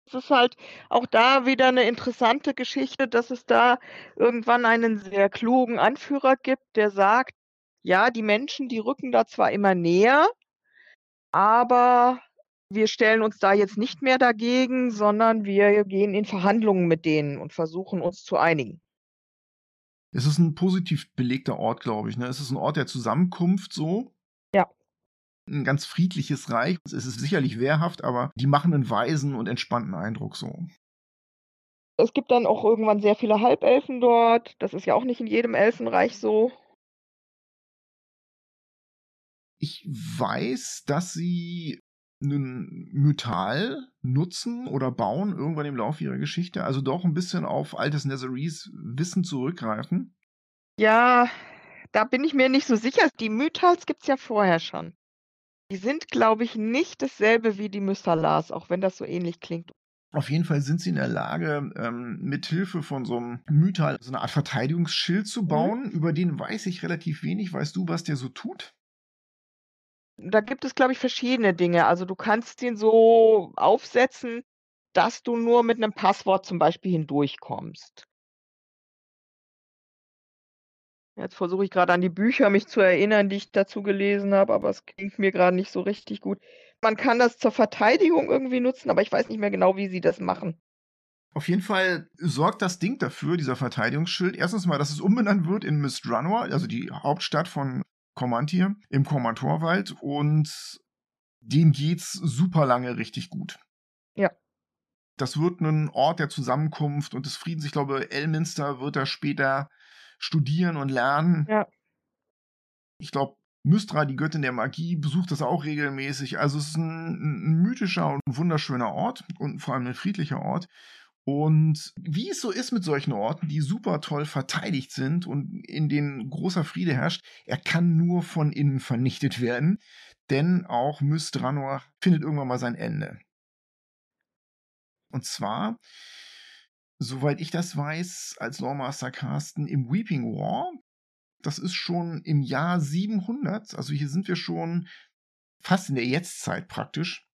Es ist halt auch da wieder eine interessante Geschichte, dass es da irgendwann einen sehr klugen Anführer gibt, der sagt, ja, die Menschen, die rücken da zwar immer näher, aber wir stellen uns da jetzt nicht mehr dagegen, sondern wir gehen in Verhandlungen mit denen und versuchen uns zu einigen. Es ist ein positiv belegter Ort, glaube ich. Ne? Es ist ein Ort der Zusammenkunft so. Ja. Ein ganz friedliches Reich. Es ist sicherlich wehrhaft, aber die machen einen weisen und entspannten Eindruck so. Es gibt dann auch irgendwann sehr viele Halbelfen dort. Das ist ja auch nicht in jedem Elfenreich so. Ich weiß, dass sie einen Mythal nutzen oder bauen irgendwann im Laufe ihrer Geschichte, also doch ein bisschen auf altes Netherese Wissen zurückgreifen? Ja, da bin ich mir nicht so sicher. Die Mythals gibt es ja vorher schon. Die sind, glaube ich, nicht dasselbe wie die Mythalars, auch wenn das so ähnlich klingt. Auf jeden Fall sind sie in der Lage, ähm, mit Hilfe von so einem Mythal so eine Art Verteidigungsschild zu mhm. bauen. Mhm. Über den weiß ich relativ wenig. Weißt du, was der so tut? Da gibt es, glaube ich, verschiedene Dinge. Also du kannst den so aufsetzen, dass du nur mit einem Passwort zum Beispiel hindurchkommst. Jetzt versuche ich gerade an die Bücher mich zu erinnern, die ich dazu gelesen habe, aber es klingt mir gerade nicht so richtig gut. Man kann das zur Verteidigung irgendwie nutzen, aber ich weiß nicht mehr genau, wie sie das machen. Auf jeden Fall sorgt das Ding dafür, dieser Verteidigungsschild, erstens mal, dass es umbenannt wird in Mistranor, also die Hauptstadt von Kormantir im Kormantorwald und dem geht's super lange richtig gut. Ja. Das wird ein Ort der Zusammenkunft und des Friedens. Ich glaube, Elminster wird da später studieren und lernen. Ja. Ich glaube, Mystra, die Göttin der Magie, besucht das auch regelmäßig. Also es ist ein, ein mythischer und wunderschöner Ort und vor allem ein friedlicher Ort. Und wie es so ist mit solchen Orten, die super toll verteidigt sind und in denen großer Friede herrscht, er kann nur von innen vernichtet werden, denn auch Mystranor findet irgendwann mal sein Ende. Und zwar, soweit ich das weiß, als Lawmaster Carsten im Weeping War, das ist schon im Jahr 700, also hier sind wir schon fast in der Jetztzeit praktisch,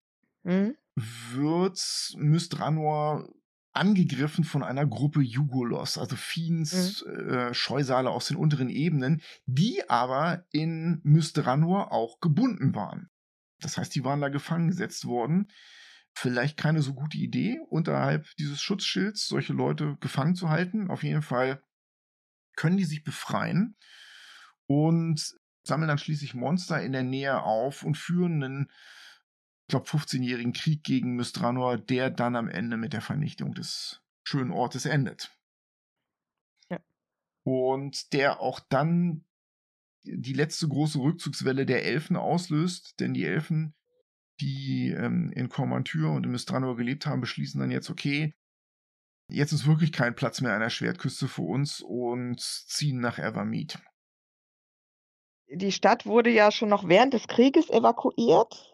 mhm. wird Mystranor angegriffen von einer Gruppe Jugolos, also Fiends, mhm. äh, Scheusale aus den unteren Ebenen, die aber in Mystranor auch gebunden waren. Das heißt, die waren da gefangen gesetzt worden. Vielleicht keine so gute Idee, unterhalb dieses Schutzschilds solche Leute gefangen zu halten. Auf jeden Fall können die sich befreien und sammeln dann schließlich Monster in der Nähe auf und führen einen ich glaube, 15-jährigen Krieg gegen Mystranor, der dann am Ende mit der Vernichtung des schönen Ortes endet. Ja. Und der auch dann die letzte große Rückzugswelle der Elfen auslöst, denn die Elfen, die ähm, in Cormantyr und in Mystranor gelebt haben, beschließen dann jetzt, okay, jetzt ist wirklich kein Platz mehr an der Schwertküste für uns und ziehen nach Evermead die Stadt wurde ja schon noch während des Krieges evakuiert.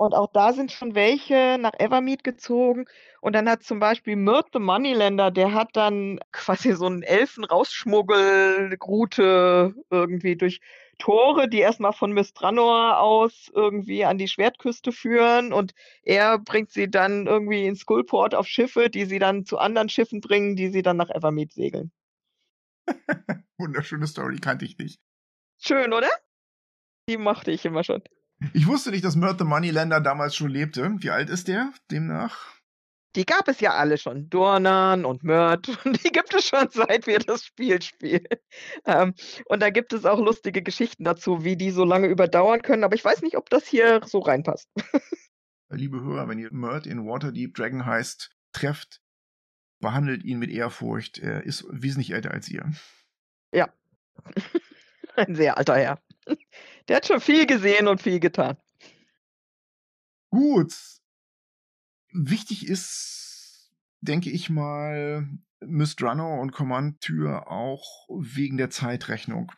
Und auch da sind schon welche nach Evermeet gezogen. Und dann hat zum Beispiel Mirt the Moneylender, der hat dann quasi so einen Elfen-Rausschmuggelroute irgendwie durch Tore, die erstmal von Mistranor aus irgendwie an die Schwertküste führen. Und er bringt sie dann irgendwie in Skullport auf Schiffe, die sie dann zu anderen Schiffen bringen, die sie dann nach Evermeet segeln. Wunderschöne Story, kannte ich nicht. Schön, oder? Die mochte ich immer schon. Ich wusste nicht, dass Mert the Moneylender damals schon lebte. Wie alt ist der demnach? Die gab es ja alle schon. Dornan und. Und die gibt es schon, seit wir das Spiel spielen. Ähm, und da gibt es auch lustige Geschichten dazu, wie die so lange überdauern können. Aber ich weiß nicht, ob das hier so reinpasst. Liebe Hörer, wenn ihr Mert in Waterdeep Dragon heißt, trefft, behandelt ihn mit Ehrfurcht. Er ist wesentlich älter als ihr. Ja. Ein sehr alter Herr. Der hat schon viel gesehen und viel getan. Gut. Wichtig ist, denke ich mal, Mistrunner und Command Tür auch wegen der Zeitrechnung.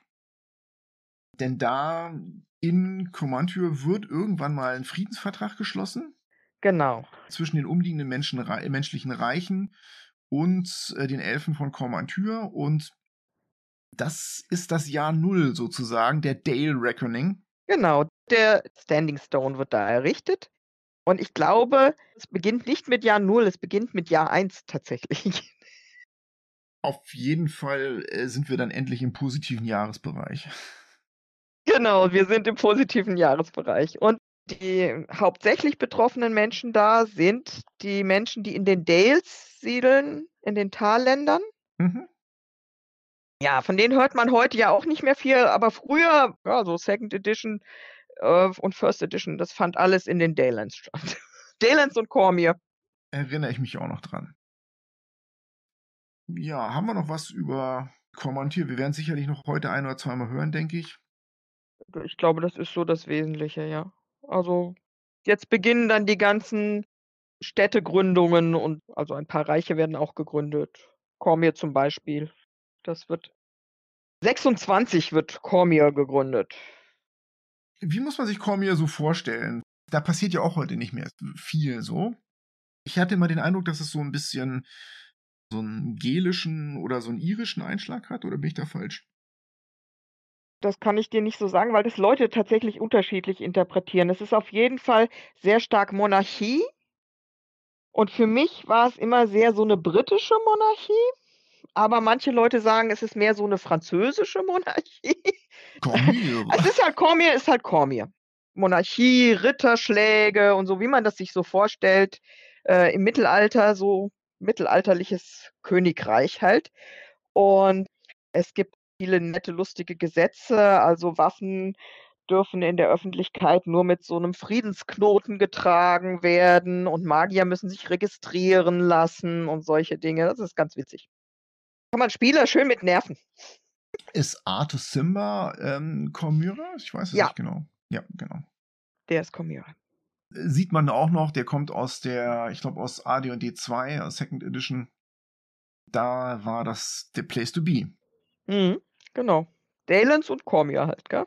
Denn da in Command Tür wird irgendwann mal ein Friedensvertrag geschlossen. Genau. Zwischen den umliegenden Menschen, menschlichen Reichen und äh, den Elfen von Command Tür. Und das ist das Jahr Null sozusagen, der Dale Reckoning. Genau, der Standing Stone wird da errichtet. Und ich glaube, es beginnt nicht mit Jahr Null, es beginnt mit Jahr Eins tatsächlich. Auf jeden Fall äh, sind wir dann endlich im positiven Jahresbereich. Genau, wir sind im positiven Jahresbereich. Und die hauptsächlich betroffenen Menschen da sind die Menschen, die in den Dales siedeln, in den Talländern. Mhm. Ja, von denen hört man heute ja auch nicht mehr viel, aber früher, ja, so Second Edition äh, und First Edition, das fand alles in den Daylands statt. Daylands und Cormier. Erinnere ich mich auch noch dran. Ja, haben wir noch was über Kommentier? Wir werden sicherlich noch heute ein oder zweimal hören, denke ich. Ich glaube, das ist so das Wesentliche, ja. Also jetzt beginnen dann die ganzen Städtegründungen und also ein paar Reiche werden auch gegründet. Cormier zum Beispiel. Das wird 26 wird Cormier gegründet. Wie muss man sich Cormier so vorstellen? Da passiert ja auch heute nicht mehr viel so. Ich hatte immer den Eindruck, dass es so ein bisschen so einen gelischen oder so einen irischen Einschlag hat, oder bin ich da falsch? Das kann ich dir nicht so sagen, weil das Leute tatsächlich unterschiedlich interpretieren. Es ist auf jeden Fall sehr stark Monarchie. Und für mich war es immer sehr so eine britische Monarchie aber manche Leute sagen, es ist mehr so eine französische Monarchie. Cormier. es ist halt Cormier, ist halt Cormier. Monarchie, Ritterschläge und so, wie man das sich so vorstellt, äh, im Mittelalter, so mittelalterliches Königreich halt. Und es gibt viele nette, lustige Gesetze, also Waffen dürfen in der Öffentlichkeit nur mit so einem Friedensknoten getragen werden und Magier müssen sich registrieren lassen und solche Dinge. Das ist ganz witzig. Kann man Spieler schön mit nerven. Ist Artus Simba ähm, Cormyra? Ich weiß es ja. nicht genau. Ja, genau. Der ist Cormyra. Sieht man auch noch, der kommt aus der, ich glaube, aus AD&D 2, Second Edition. Da war das der Place to be. Mhm, genau. Dalens und Cormier halt, gell?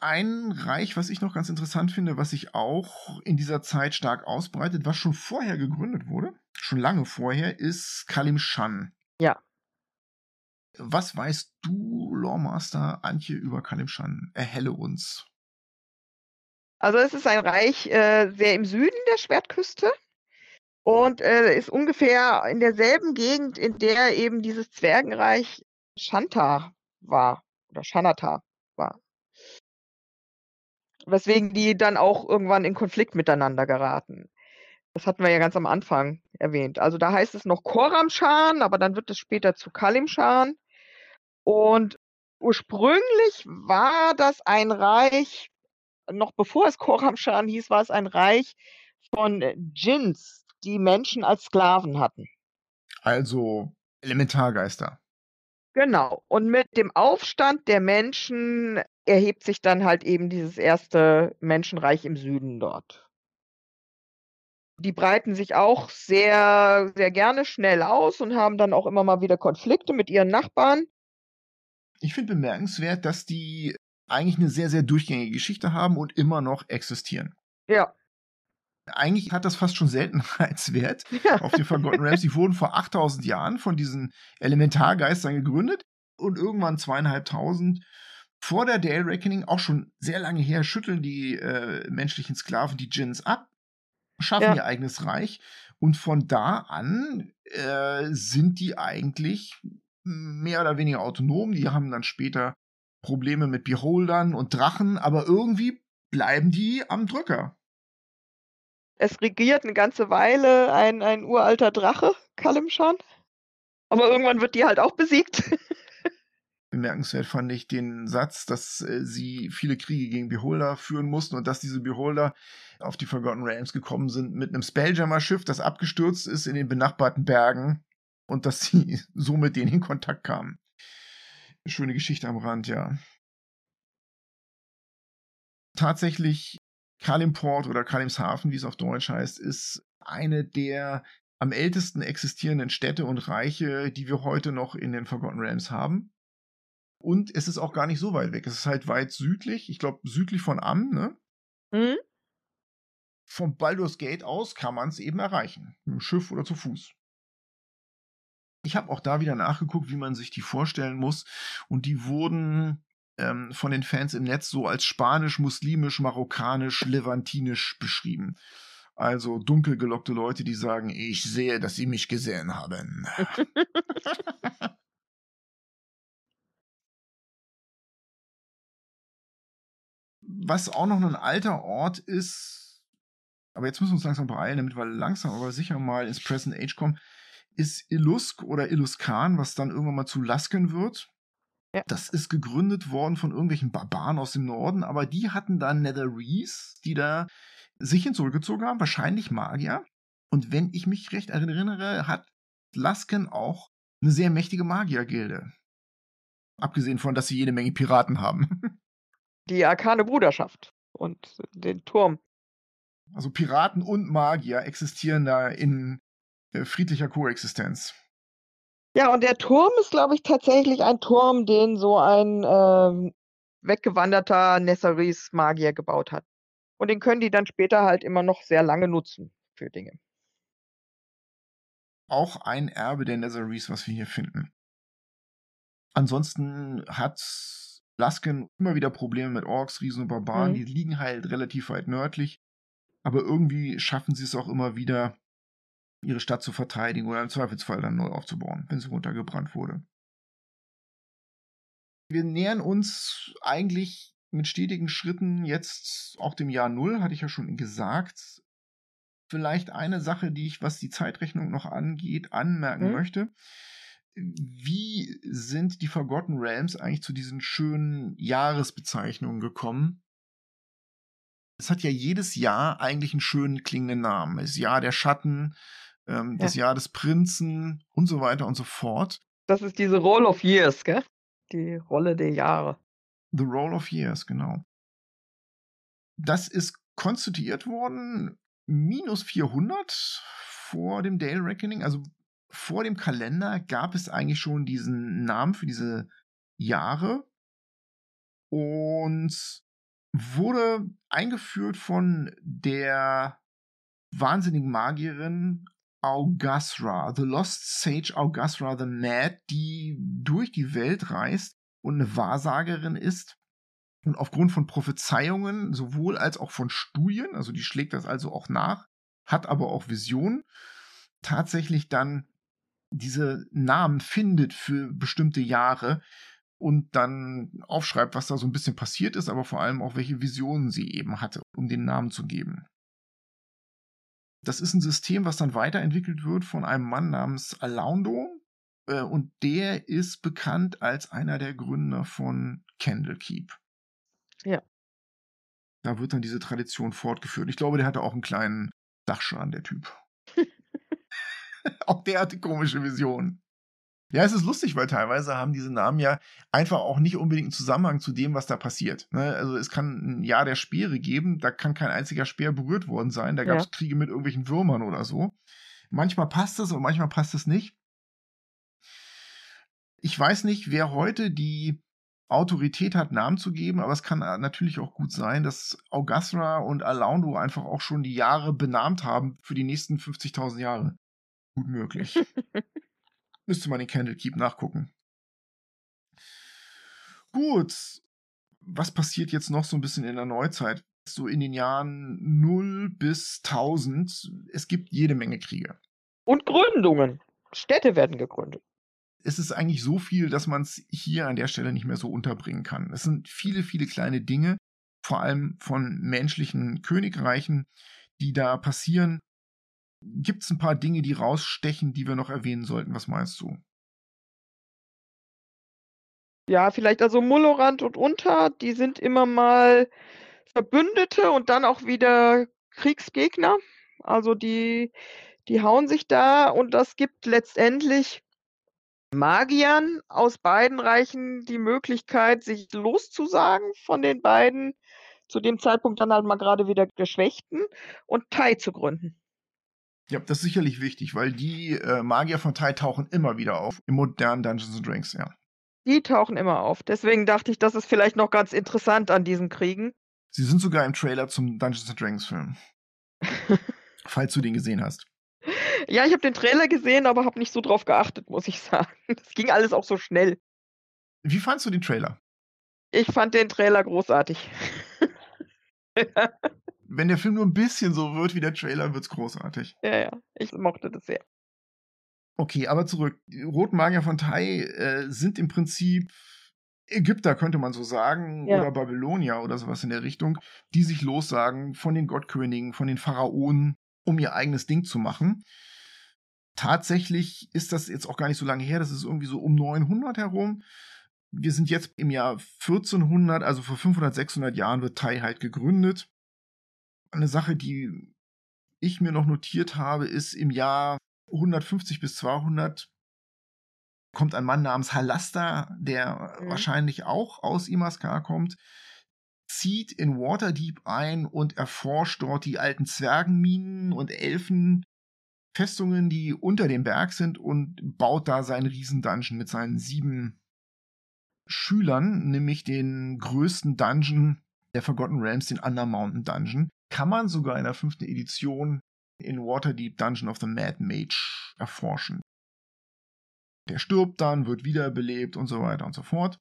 Ein Reich, was ich noch ganz interessant finde, was sich auch in dieser Zeit stark ausbreitet, was schon vorher gegründet wurde, schon lange vorher, ist Kalim Shan. Ja. Was weißt du, Lawmaster Antje, über Kalimshan? Erhelle uns. Also es ist ein Reich äh, sehr im Süden der Schwertküste und äh, ist ungefähr in derselben Gegend, in der eben dieses Zwergenreich Shantar war oder Shanatar war. Weswegen die dann auch irgendwann in Konflikt miteinander geraten. Das hatten wir ja ganz am Anfang erwähnt. Also da heißt es noch Koramschan, aber dann wird es später zu Kalimschan. Und ursprünglich war das ein Reich, noch bevor es Koramschan hieß, war es ein Reich von Djinns, die Menschen als Sklaven hatten. Also Elementargeister. Genau. Und mit dem Aufstand der Menschen erhebt sich dann halt eben dieses erste Menschenreich im Süden dort die breiten sich auch sehr, sehr gerne schnell aus und haben dann auch immer mal wieder Konflikte mit ihren Nachbarn. Ich finde bemerkenswert, dass die eigentlich eine sehr, sehr durchgängige Geschichte haben und immer noch existieren. Ja. Eigentlich hat das fast schon Seltenheitswert Ja. auf den Forgotten Realms. Die wurden vor 8000 Jahren von diesen Elementargeistern gegründet und irgendwann zweieinhalbtausend vor der Dale Reckoning, auch schon sehr lange her, schütteln die äh, menschlichen Sklaven die Djinns ab, schaffen Ja. ihr eigenes Reich und von da an äh, sind die eigentlich mehr oder weniger autonom. Die haben dann später Probleme mit Beholdern und Drachen, aber irgendwie bleiben die am Drücker. Es regiert eine ganze Weile ein, ein uralter Drache, Kalimshan. Aber irgendwann wird die halt auch besiegt. Bemerkenswert fand ich den Satz, dass äh, sie viele Kriege gegen Beholder führen mussten und dass diese Beholder auf die Forgotten Realms gekommen sind mit einem Spelljammer-Schiff, das abgestürzt ist in den benachbarten Bergen und dass sie so mit denen in Kontakt kamen. Schöne Geschichte am Rand, ja. Tatsächlich, Kalimport oder Kalimshafen, wie es auf Deutsch heißt, ist eine der am ältesten existierenden Städte und Reiche, die wir heute noch in den Forgotten Realms haben. Und es ist auch gar nicht so weit weg. Es ist halt weit südlich, ich glaube südlich von Am, ne? Hm? Vom Baldur's Gate aus kann man es eben erreichen. Mit dem Schiff oder zu Fuß. Ich habe auch da wieder nachgeguckt, wie man sich die vorstellen muss. Und die wurden ähm, von den Fans im Netz so als spanisch, muslimisch, marokkanisch, levantinisch beschrieben. Also dunkel gelockte Leute, die sagen, ich sehe, dass sie mich gesehen haben. Was auch noch ein alter Ort ist, aber jetzt müssen wir uns langsam beeilen, damit wir langsam aber sicher mal ins Present Age kommen, ist Illusk oder Illuskan, was dann irgendwann mal zu Lasken wird. Ja. Das ist gegründet worden von irgendwelchen Barbaren aus dem Norden, aber die hatten dann Netherese, die da sich hin zurückgezogen haben, wahrscheinlich Magier. Und wenn ich mich recht erinnere, hat Lasken auch eine sehr mächtige Magiergilde. Abgesehen von, dass sie jede Menge Piraten haben. Die arkane Bruderschaft und den Turm. Also Piraten und Magier existieren da in äh, friedlicher Koexistenz. Ja, und der Turm ist, glaube ich, tatsächlich ein Turm, den so ein ähm, weggewanderter Nessaris-Magier gebaut hat. Und den können die dann später halt immer noch sehr lange nutzen für Dinge. Auch ein Erbe der Netherese, was wir hier finden. Ansonsten hat Lasken immer wieder Probleme mit Orks, Riesen und Barbaren. Mhm. Die liegen halt relativ weit nördlich. Aber irgendwie schaffen sie es auch immer wieder, ihre Stadt zu verteidigen oder im Zweifelsfall dann neu aufzubauen, wenn sie runtergebrannt wurde. Wir nähern uns eigentlich mit stetigen Schritten jetzt auch dem Jahr Null, hatte ich ja schon gesagt. Vielleicht eine Sache, die ich, was die Zeitrechnung noch angeht, anmerken Mhm. möchte. Wie sind die Forgotten Realms eigentlich zu diesen schönen Jahresbezeichnungen gekommen? Es hat ja jedes Jahr eigentlich einen schönen klingenden Namen. Das Jahr der Schatten, ähm, das Jahr des Prinzen und so weiter und so fort. Das ist diese Roll of Years, gell? Die Rolle der Jahre. The Roll of Years, genau. Das ist konstituiert worden minus 400 vor dem Dale Reckoning. Also vor dem Kalender gab es eigentlich schon diesen Namen für diese Jahre und wurde eingeführt von der wahnsinnigen Magierin Augasra, The Lost Sage Augasra the Mad, die durch die Welt reist und eine Wahrsagerin ist und aufgrund von Prophezeiungen sowohl als auch von Studien, also die schlägt das also auch nach, hat aber auch Visionen, tatsächlich dann diese Namen findet für bestimmte Jahre und dann aufschreibt, was da so ein bisschen passiert ist, aber vor allem auch welche Visionen sie eben hatte, um den Namen zu geben. Das ist ein System, was dann weiterentwickelt wird von einem Mann namens Alaundo. Äh, und der ist bekannt als einer der Gründer von Candlekeep. Ja. Da wird dann diese Tradition fortgeführt. Ich glaube, der hatte auch einen kleinen Dachschaden, der Typ. auch der hatte komische Visionen. Ja, es ist lustig, weil teilweise haben diese Namen ja einfach auch nicht unbedingt einen Zusammenhang zu dem, was da passiert. Ne? Also es kann ein Jahr der Speere geben, da kann kein einziger Speer berührt worden sein. Da gab es Ja. Kriege mit irgendwelchen Würmern oder so. Manchmal passt es und manchmal passt es nicht. Ich weiß nicht, wer heute die Autorität hat, Namen zu geben, aber es kann natürlich auch gut sein, dass Augasra und Alaundo einfach auch schon die Jahre benannt haben für die nächsten 50.000 Jahre. Gut möglich. Müsste man in Candlekeep nachgucken. Gut. Was passiert jetzt noch so ein bisschen in der Neuzeit? So in den Jahren 0 bis 1000. Es gibt jede Menge Kriege. Und Gründungen. Städte werden gegründet es ist eigentlich so viel, dass man es hier an der Stelle nicht mehr so unterbringen kann. Es sind viele, viele kleine Dinge, vor allem von menschlichen Königreichen, die da passieren. Gibt es ein paar Dinge, die rausstechen, die wir noch erwähnen sollten? Was meinst du? Ja, vielleicht also Mullorand und Unter, die sind immer mal Verbündete und dann auch wieder Kriegsgegner. Also die, die hauen sich da und das gibt letztendlich Magiern aus beiden Reichen die Möglichkeit, sich loszusagen von den beiden, zu dem Zeitpunkt dann halt mal gerade wieder Geschwächten und Tai zu gründen. Ja, das ist sicherlich wichtig, weil die äh, Magier von Tai tauchen immer wieder auf im modernen Dungeons Dragons, ja. Die tauchen immer auf. Deswegen dachte ich, das ist vielleicht noch ganz interessant an diesen Kriegen. Sie sind sogar im Trailer zum Dungeons Dragons Film. falls du den gesehen hast. Ja, ich habe den Trailer gesehen, aber habe nicht so drauf geachtet, muss ich sagen. Das ging alles auch so schnell. Wie fandst du den Trailer? Ich fand den Trailer großartig. Wenn der Film nur ein bisschen so wird wie der Trailer, wird's großartig. Ja, ja, ich mochte das sehr. Okay, aber zurück. Die Roten Magier von Tai äh, sind im Prinzip Ägypter, könnte man so sagen, ja. oder Babylonier oder sowas in der Richtung, die sich lossagen von den Gottkönigen, von den Pharaonen, um ihr eigenes Ding zu machen. Tatsächlich ist das jetzt auch gar nicht so lange her, das ist irgendwie so um 900 herum. Wir sind jetzt im Jahr 1400, also vor 500, 600 Jahren wird Tai halt gegründet. Eine Sache, die ich mir noch notiert habe, ist im Jahr 150 bis 200 kommt ein Mann namens Halasta, der mhm. wahrscheinlich auch aus Imaskar kommt, zieht in Waterdeep ein und erforscht dort die alten Zwergenminen und Elfen Festungen, die unter dem Berg sind und baut da seinen Riesendungeon mit seinen sieben Schülern, nämlich den größten Dungeon der Forgotten Realms, den Under Mountain Dungeon. Kann man sogar in der fünften Edition in Waterdeep Dungeon of the Mad Mage erforschen. Der stirbt dann, wird wiederbelebt und so weiter und so fort.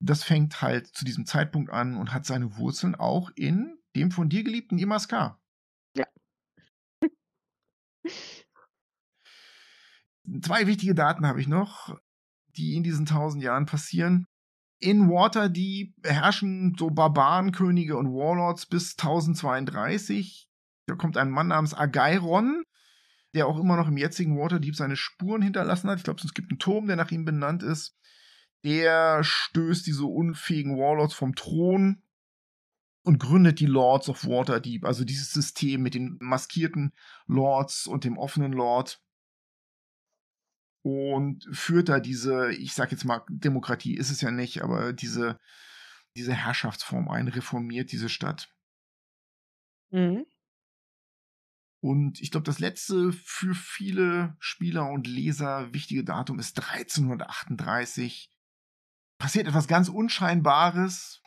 Das fängt halt zu diesem Zeitpunkt an und hat seine Wurzeln auch in dem von dir geliebten Imaskar. Ja. Zwei wichtige Daten habe ich noch, die in diesen tausend Jahren passieren. In Waterdeep herrschen so Barbarenkönige und Warlords bis 1032. Da kommt ein Mann namens Agairon, der auch immer noch im jetzigen Waterdeep seine Spuren hinterlassen hat. Ich glaube, es gibt einen Turm, der nach ihm benannt ist. Der stößt diese unfähigen Warlords vom Thron und gründet die Lords of Waterdeep, also dieses System mit den maskierten Lords und dem offenen Lord und führt da diese, ich sag jetzt mal, Demokratie ist es ja nicht, aber diese, diese Herrschaftsform ein, reformiert diese Stadt. Mhm. Und ich glaube, das letzte für viele Spieler und Leser wichtige Datum ist 1338. Passiert etwas ganz Unscheinbares,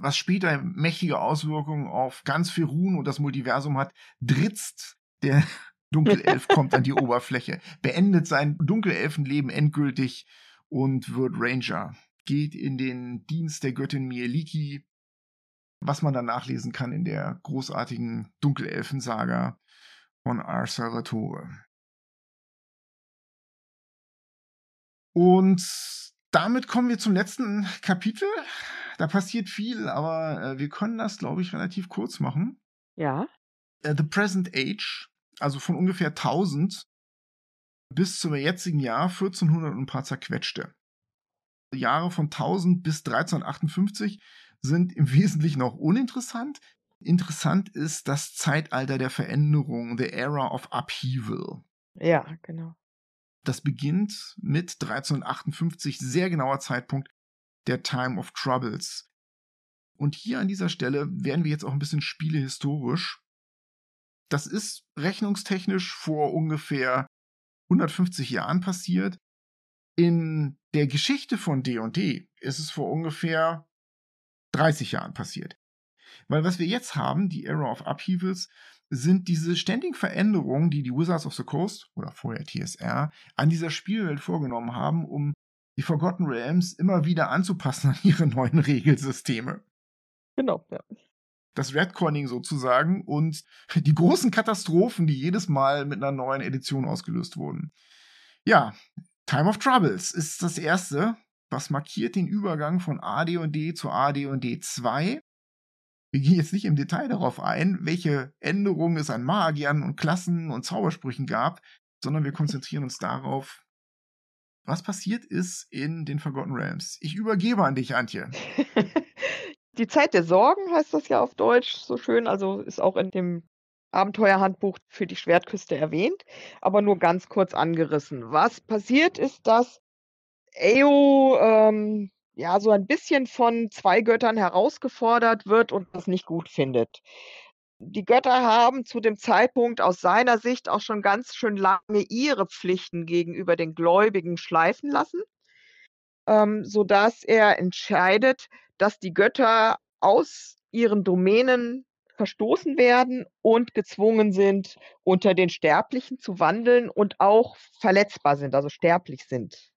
was später mächtige Auswirkungen auf ganz Ferun und das Multiversum hat. Dritzt der Dunkelelf kommt an die Oberfläche, beendet sein Dunkelelfenleben endgültig und wird Ranger. Geht in den Dienst der Göttin Mieliki, was man dann nachlesen kann in der großartigen Dunkelelfensaga von Ar Salvatore. Und damit kommen wir zum letzten Kapitel. Da passiert viel, aber äh, wir können das, glaube ich, relativ kurz machen. Ja. Uh, The Present Age also von ungefähr 1000 bis zum jetzigen Jahr 1400 und ein paar zerquetschte. Die Jahre von 1000 bis 1358 sind im Wesentlichen auch uninteressant. Interessant ist das Zeitalter der Veränderung, the era of upheaval. Ja, genau. Das beginnt mit 1358, sehr genauer Zeitpunkt der Time of Troubles. Und hier an dieser Stelle werden wir jetzt auch ein bisschen spielehistorisch. Das ist rechnungstechnisch vor ungefähr 150 Jahren passiert. In der Geschichte von D&D ist es vor ungefähr 30 Jahren passiert. Weil was wir jetzt haben, die Era of Upheavals, sind diese ständigen Veränderungen, die die Wizards of the Coast oder vorher TSR an dieser Spielwelt vorgenommen haben, um die Forgotten Realms immer wieder anzupassen an ihre neuen Regelsysteme. Genau, ja. Das Redconning sozusagen und die großen Katastrophen, die jedes Mal mit einer neuen Edition ausgelöst wurden. Ja, Time of Troubles ist das erste, was markiert den Übergang von AD&D zu AD&D 2 wir gehen jetzt nicht im Detail darauf ein, welche Änderungen es an Magiern und Klassen und Zaubersprüchen gab, sondern wir konzentrieren uns darauf, was passiert ist in den Forgotten Realms. Ich übergebe an dich, Antje. Die Zeit der Sorgen heißt das ja auf Deutsch so schön, also ist auch in dem Abenteuerhandbuch für die Schwertküste erwähnt, aber nur ganz kurz angerissen. Was passiert ist, dass Eo ähm, ja, so ein bisschen von zwei Göttern herausgefordert wird und das nicht gut findet. Die Götter haben zu dem Zeitpunkt aus seiner Sicht auch schon ganz schön lange ihre Pflichten gegenüber den Gläubigen schleifen lassen, ähm, sodass er entscheidet, dass die Götter aus ihren Domänen verstoßen werden und gezwungen sind, unter den Sterblichen zu wandeln und auch verletzbar sind, also sterblich sind.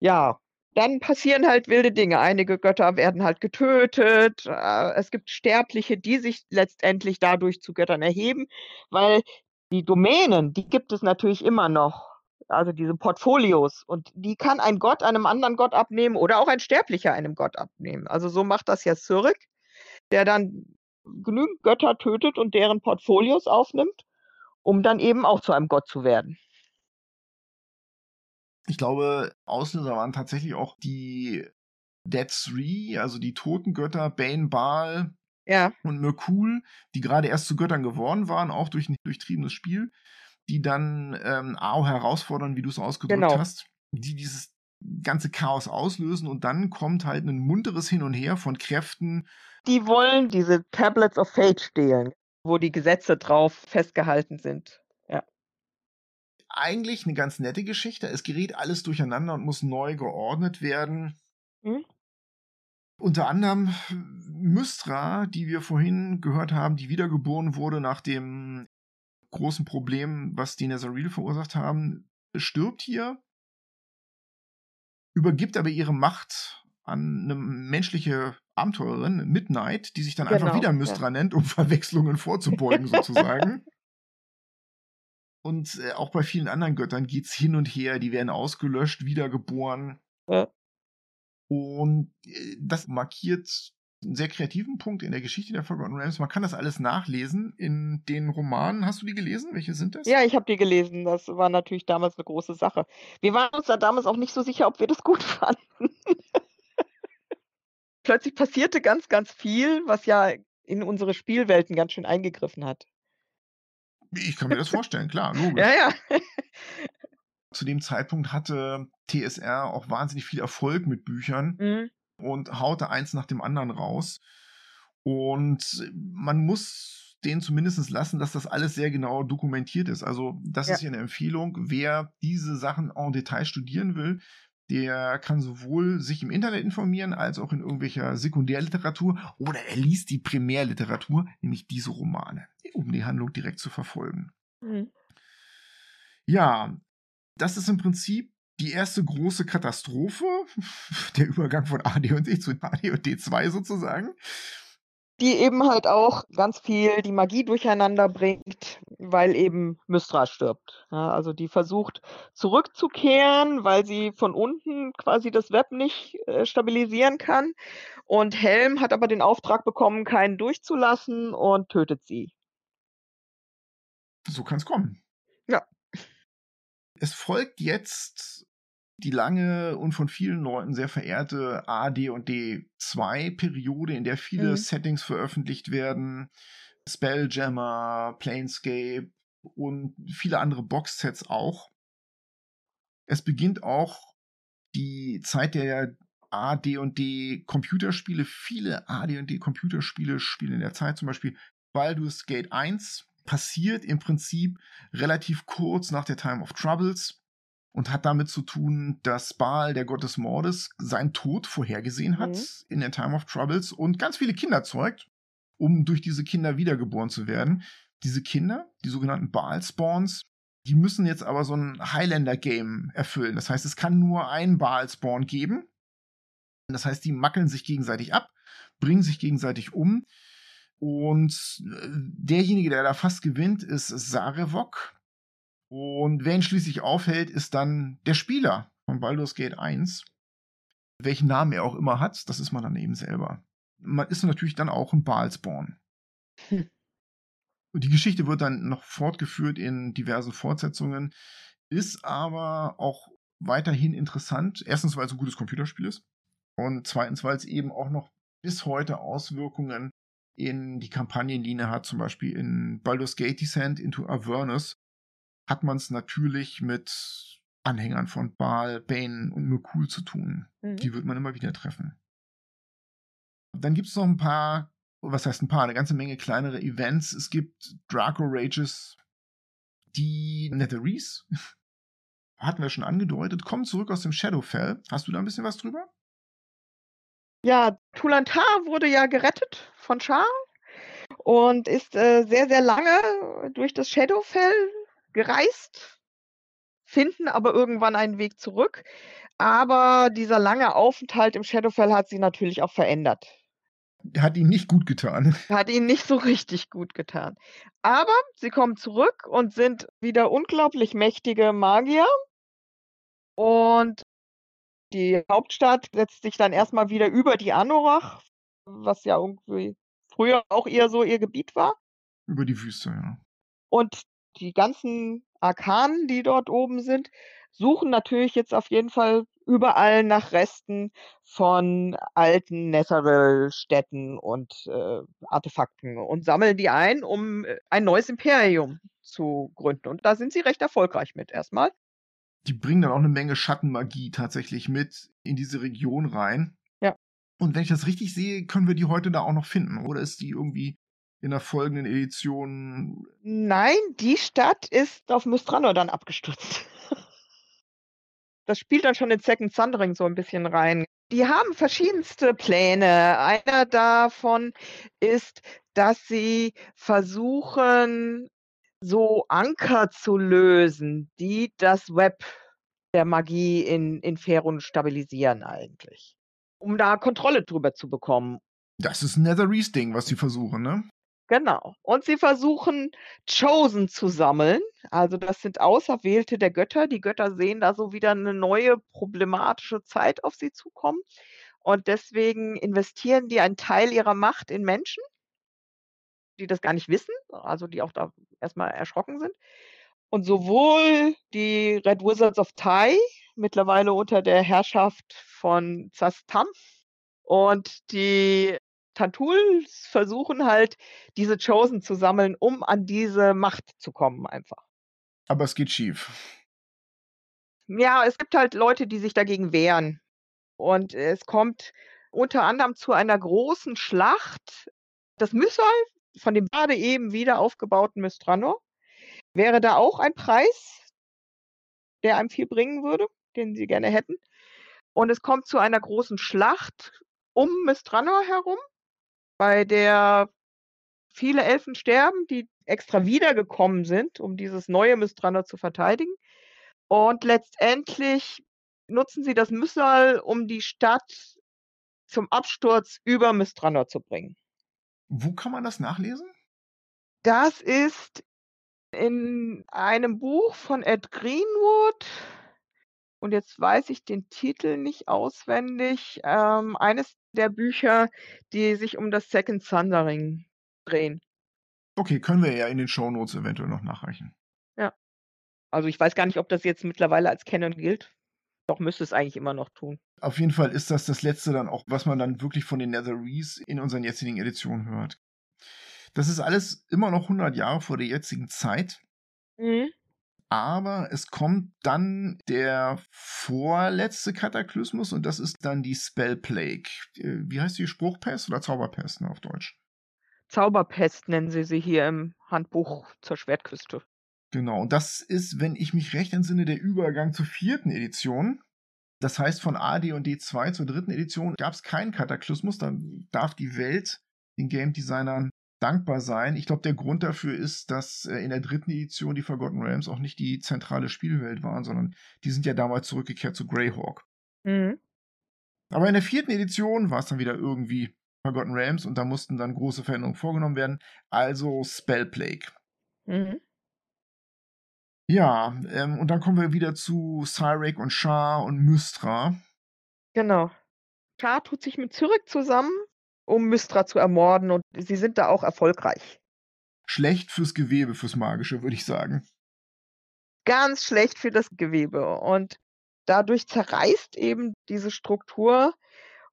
Ja, dann passieren halt wilde Dinge. Einige Götter werden halt getötet. Äh, es gibt Sterbliche, die sich letztendlich dadurch zu Göttern erheben, weil die Domänen, die gibt es natürlich immer noch. Also diese Portfolios. Und die kann ein Gott einem anderen Gott abnehmen oder auch ein Sterblicher einem Gott abnehmen. Also so macht das ja Zurich, der dann genügend Götter tötet und deren Portfolios aufnimmt, um dann eben auch zu einem Gott zu werden. Ich glaube, Auslöser waren tatsächlich auch die Dead Three, also die Totengötter Bane, Baal ja. und Merkul, die gerade erst zu Göttern geworden waren, auch durch ein durchtriebenes Spiel, die dann ähm, AO herausfordern, wie du es ausgedrückt genau. hast, die dieses ganze Chaos auslösen und dann kommt halt ein munteres Hin und Her von Kräften. Die wollen diese Tablets of Fate stehlen, wo die Gesetze drauf festgehalten sind eigentlich eine ganz nette Geschichte. Es gerät alles durcheinander und muss neu geordnet werden. Mhm. Unter anderem Mystra, die wir vorhin gehört haben, die wiedergeboren wurde nach dem großen Problem, was die Nazaril verursacht haben, stirbt hier, übergibt aber ihre Macht an eine menschliche Abenteurerin, Midnight, die sich dann genau, einfach wieder Mystra ja. nennt, um Verwechslungen vorzubeugen sozusagen. Und äh, auch bei vielen anderen Göttern geht's hin und her, die werden ausgelöscht, wiedergeboren. Ja. Und äh, das markiert einen sehr kreativen Punkt in der Geschichte der Forgotten Realms. Man kann das alles nachlesen in den Romanen. Hast du die gelesen? Welche sind das? Ja, ich habe die gelesen. Das war natürlich damals eine große Sache. Wir waren uns da damals auch nicht so sicher, ob wir das gut fanden. Plötzlich passierte ganz, ganz viel, was ja in unsere Spielwelten ganz schön eingegriffen hat. Ich kann mir das vorstellen, klar, logisch. Ja, ja. Zu dem Zeitpunkt hatte TSR auch wahnsinnig viel Erfolg mit Büchern mhm. Und haute eins nach dem anderen raus. Und man muss denen zumindest lassen, dass das alles sehr genau dokumentiert ist. Also, das ja. ist hier eine Empfehlung. Wer diese Sachen en Detail studieren will, der kann sowohl sich im Internet informieren, als auch in irgendwelcher Sekundärliteratur oder er liest die Primärliteratur, nämlich diese Romane, um die Handlung direkt zu verfolgen. Mhm. Ja, das ist im Prinzip die erste große Katastrophe, der Übergang von AD&D zu AD&D 2 sozusagen die eben halt auch ganz viel die Magie durcheinander bringt, weil eben Mystra stirbt. Ja, also die versucht zurückzukehren, weil sie von unten quasi das Web nicht äh, stabilisieren kann. Und Helm hat aber den Auftrag bekommen, keinen durchzulassen und tötet sie. So kann es kommen. Es folgt jetzt die lange und von vielen Leuten sehr verehrte AD und D2-Periode, in der viele mhm. Settings veröffentlicht werden. Spelljammer, Planescape und viele andere Box-Sets auch. Es beginnt auch die Zeit der AD&D Computerspiele. Viele AD&D Computerspiele spielen in der Zeit, zum Beispiel Baldur's Gate 1 passiert im Prinzip relativ kurz nach der Time of Troubles und hat damit zu tun, dass Baal, der Gott des Mordes, seinen Tod vorhergesehen hat mhm. in der Time of Troubles und ganz viele Kinder zeugt, um durch diese Kinder wiedergeboren zu werden. Diese Kinder, die sogenannten Baal-Spawns, die müssen jetzt aber so ein Highlander-Game erfüllen. Das heißt, es kann nur einen Baal-Spawn geben. Das heißt, die mackeln sich gegenseitig ab, bringen sich gegenseitig um. Und äh, derjenige, der da fast gewinnt, ist Sarevok. Und wer ihn schließlich aufhält, ist dann der Spieler von Baldur's Gate 1. Welchen Namen er auch immer hat, das ist man dann eben selber. Man ist natürlich dann auch ein Baalspawn. Hm. Die Geschichte wird dann noch fortgeführt in diversen Fortsetzungen, ist aber auch weiterhin interessant. Erstens, weil es ein gutes Computerspiel ist. Und zweitens, weil es eben auch noch bis heute Auswirkungen in die Kampagnenlinie hat, zum Beispiel in Baldur's Gate Descent into Avernus hat man es natürlich mit Anhängern von Baal, Bane und Mekul zu tun. Mhm. Die wird man immer wieder treffen. Dann gibt es noch ein paar was heißt ein paar, eine ganze Menge kleinere Events. Es gibt Draco Rages, die Netherese, hatten wir schon angedeutet, kommen zurück aus dem Shadowfell. Hast du da ein bisschen was drüber? Ja, Tulantar wurde ja gerettet von Char und ist äh, sehr, sehr lange durch das Shadowfell gereist, finden aber irgendwann einen Weg zurück. Aber dieser lange Aufenthalt im Shadowfell hat sie natürlich auch verändert hat ihn nicht gut getan. Hat ihn nicht so richtig gut getan. Aber sie kommen zurück und sind wieder unglaublich mächtige Magier. Und die Hauptstadt setzt sich dann erstmal wieder über die Anorach, was ja irgendwie früher auch eher so ihr Gebiet war. Über die Wüste, ja. Und die ganzen Arkanen, die dort oben sind, suchen natürlich jetzt auf jeden Fall überall nach Resten von alten Netheril-Städten und äh, Artefakten und sammeln die ein, um äh, ein neues Imperium zu gründen. Und da sind sie recht erfolgreich mit erstmal. Die bringen dann auch eine Menge Schattenmagie tatsächlich mit in diese Region rein. Ja. Und wenn ich das richtig sehe, können wir die heute da auch noch finden. Oder ist die irgendwie in der folgenden Edition? Nein, die Stadt ist auf Mystranor dann abgestürzt. Das spielt dann schon in Second Thundering so ein bisschen rein. Die haben verschiedenste Pläne. Einer davon ist, dass sie versuchen, so Anker zu lösen, die das Web der Magie in, in Ferun stabilisieren eigentlich. Um da Kontrolle drüber zu bekommen. Das ist ein Netherese-Ding, was sie versuchen, ne? Genau. Und sie versuchen, Chosen zu sammeln. Also das sind Auserwählte der Götter. Die Götter sehen da so wieder eine neue problematische Zeit auf sie zukommen. Und deswegen investieren die einen Teil ihrer Macht in Menschen, die das gar nicht wissen, also die auch da erstmal erschrocken sind. Und sowohl die Red Wizards of Tai, mittlerweile unter der Herrschaft von Zastam, und die Tantuls versuchen halt, diese Chosen zu sammeln, um an diese Macht zu kommen einfach. Aber es geht schief. Ja, es gibt halt Leute, die sich dagegen wehren. Und es kommt unter anderem zu einer großen Schlacht. Das Myssal von dem gerade eben wieder aufgebauten Mystrano wäre da auch ein Preis, der einem viel bringen würde, den sie gerne hätten. Und es kommt zu einer großen Schlacht um Mistranor herum bei der viele Elfen sterben, die extra wiedergekommen sind, um dieses neue Mistranor zu verteidigen. Und letztendlich nutzen sie das Myssal, um die Stadt zum Absturz über Mistranor zu bringen. Wo kann man das nachlesen? Das ist in einem Buch von Ed Greenwood. Und jetzt weiß ich den Titel nicht auswendig. Ähm, eines der Bücher, die sich um das Second Thundering drehen. Okay, können wir ja in den Shownotes eventuell noch nachreichen. Ja. Also ich weiß gar nicht, ob das jetzt mittlerweile als Canon gilt. Doch müsste es eigentlich immer noch tun. Auf jeden Fall ist das das letzte dann auch, was man dann wirklich von den Netherese in unseren jetzigen Editionen hört. Das ist alles immer noch 100 Jahre vor der jetzigen Zeit. Mhm. Aber es kommt dann der vorletzte Kataklysmus und das ist dann die Spell Plague. Äh, wie heißt die Spruchpest oder Zauberpest ne, auf Deutsch? Zauberpest nennen sie sie hier im Handbuch zur Schwertküste. Genau, und das ist, wenn ich mich recht entsinne, der Übergang zur vierten Edition. Das heißt, von AD und D2 zur dritten Edition gab es keinen Kataklysmus. Dann darf die Welt den Game Designern dankbar sein. Ich glaube, der Grund dafür ist, dass äh, in der dritten Edition die Forgotten Realms auch nicht die zentrale Spielwelt waren, sondern die sind ja damals zurückgekehrt zu Greyhawk. Mhm. Aber in der vierten Edition war es dann wieder irgendwie Forgotten Realms und da mussten dann große Veränderungen vorgenommen werden. Also Spell Plague. Mhm. Ja, ähm, und dann kommen wir wieder zu Cyrek und Shah und Mystra. Genau. Shah tut sich mit Zurück zusammen, um Mystra zu ermorden und sie sind da auch erfolgreich. Schlecht fürs Gewebe, fürs Magische, würde ich sagen. Ganz schlecht für das Gewebe. Und dadurch zerreißt eben diese Struktur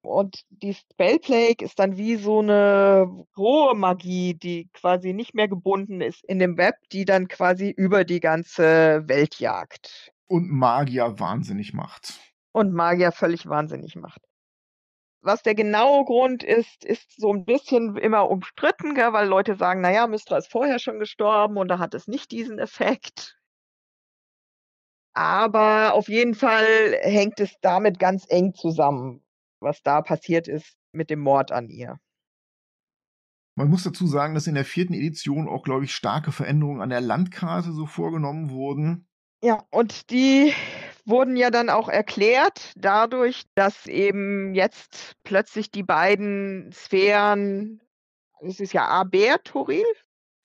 und die Spellplague ist dann wie so eine rohe Magie, die quasi nicht mehr gebunden ist in dem Web, die dann quasi über die ganze Welt jagt. Und Magier wahnsinnig macht. Und Magier völlig wahnsinnig macht. Was der genaue Grund ist, ist so ein bisschen immer umstritten, gell, weil Leute sagen, naja, Mystra ist vorher schon gestorben und da hat es nicht diesen Effekt. Aber auf jeden Fall hängt es damit ganz eng zusammen was da passiert ist mit dem Mord an ihr. Man muss dazu sagen, dass in der vierten Edition auch, glaube ich, starke Veränderungen an der Landkarte so vorgenommen wurden. Ja, und die wurden ja dann auch erklärt dadurch, dass eben jetzt plötzlich die beiden Sphären, es ist ja Aber Toril?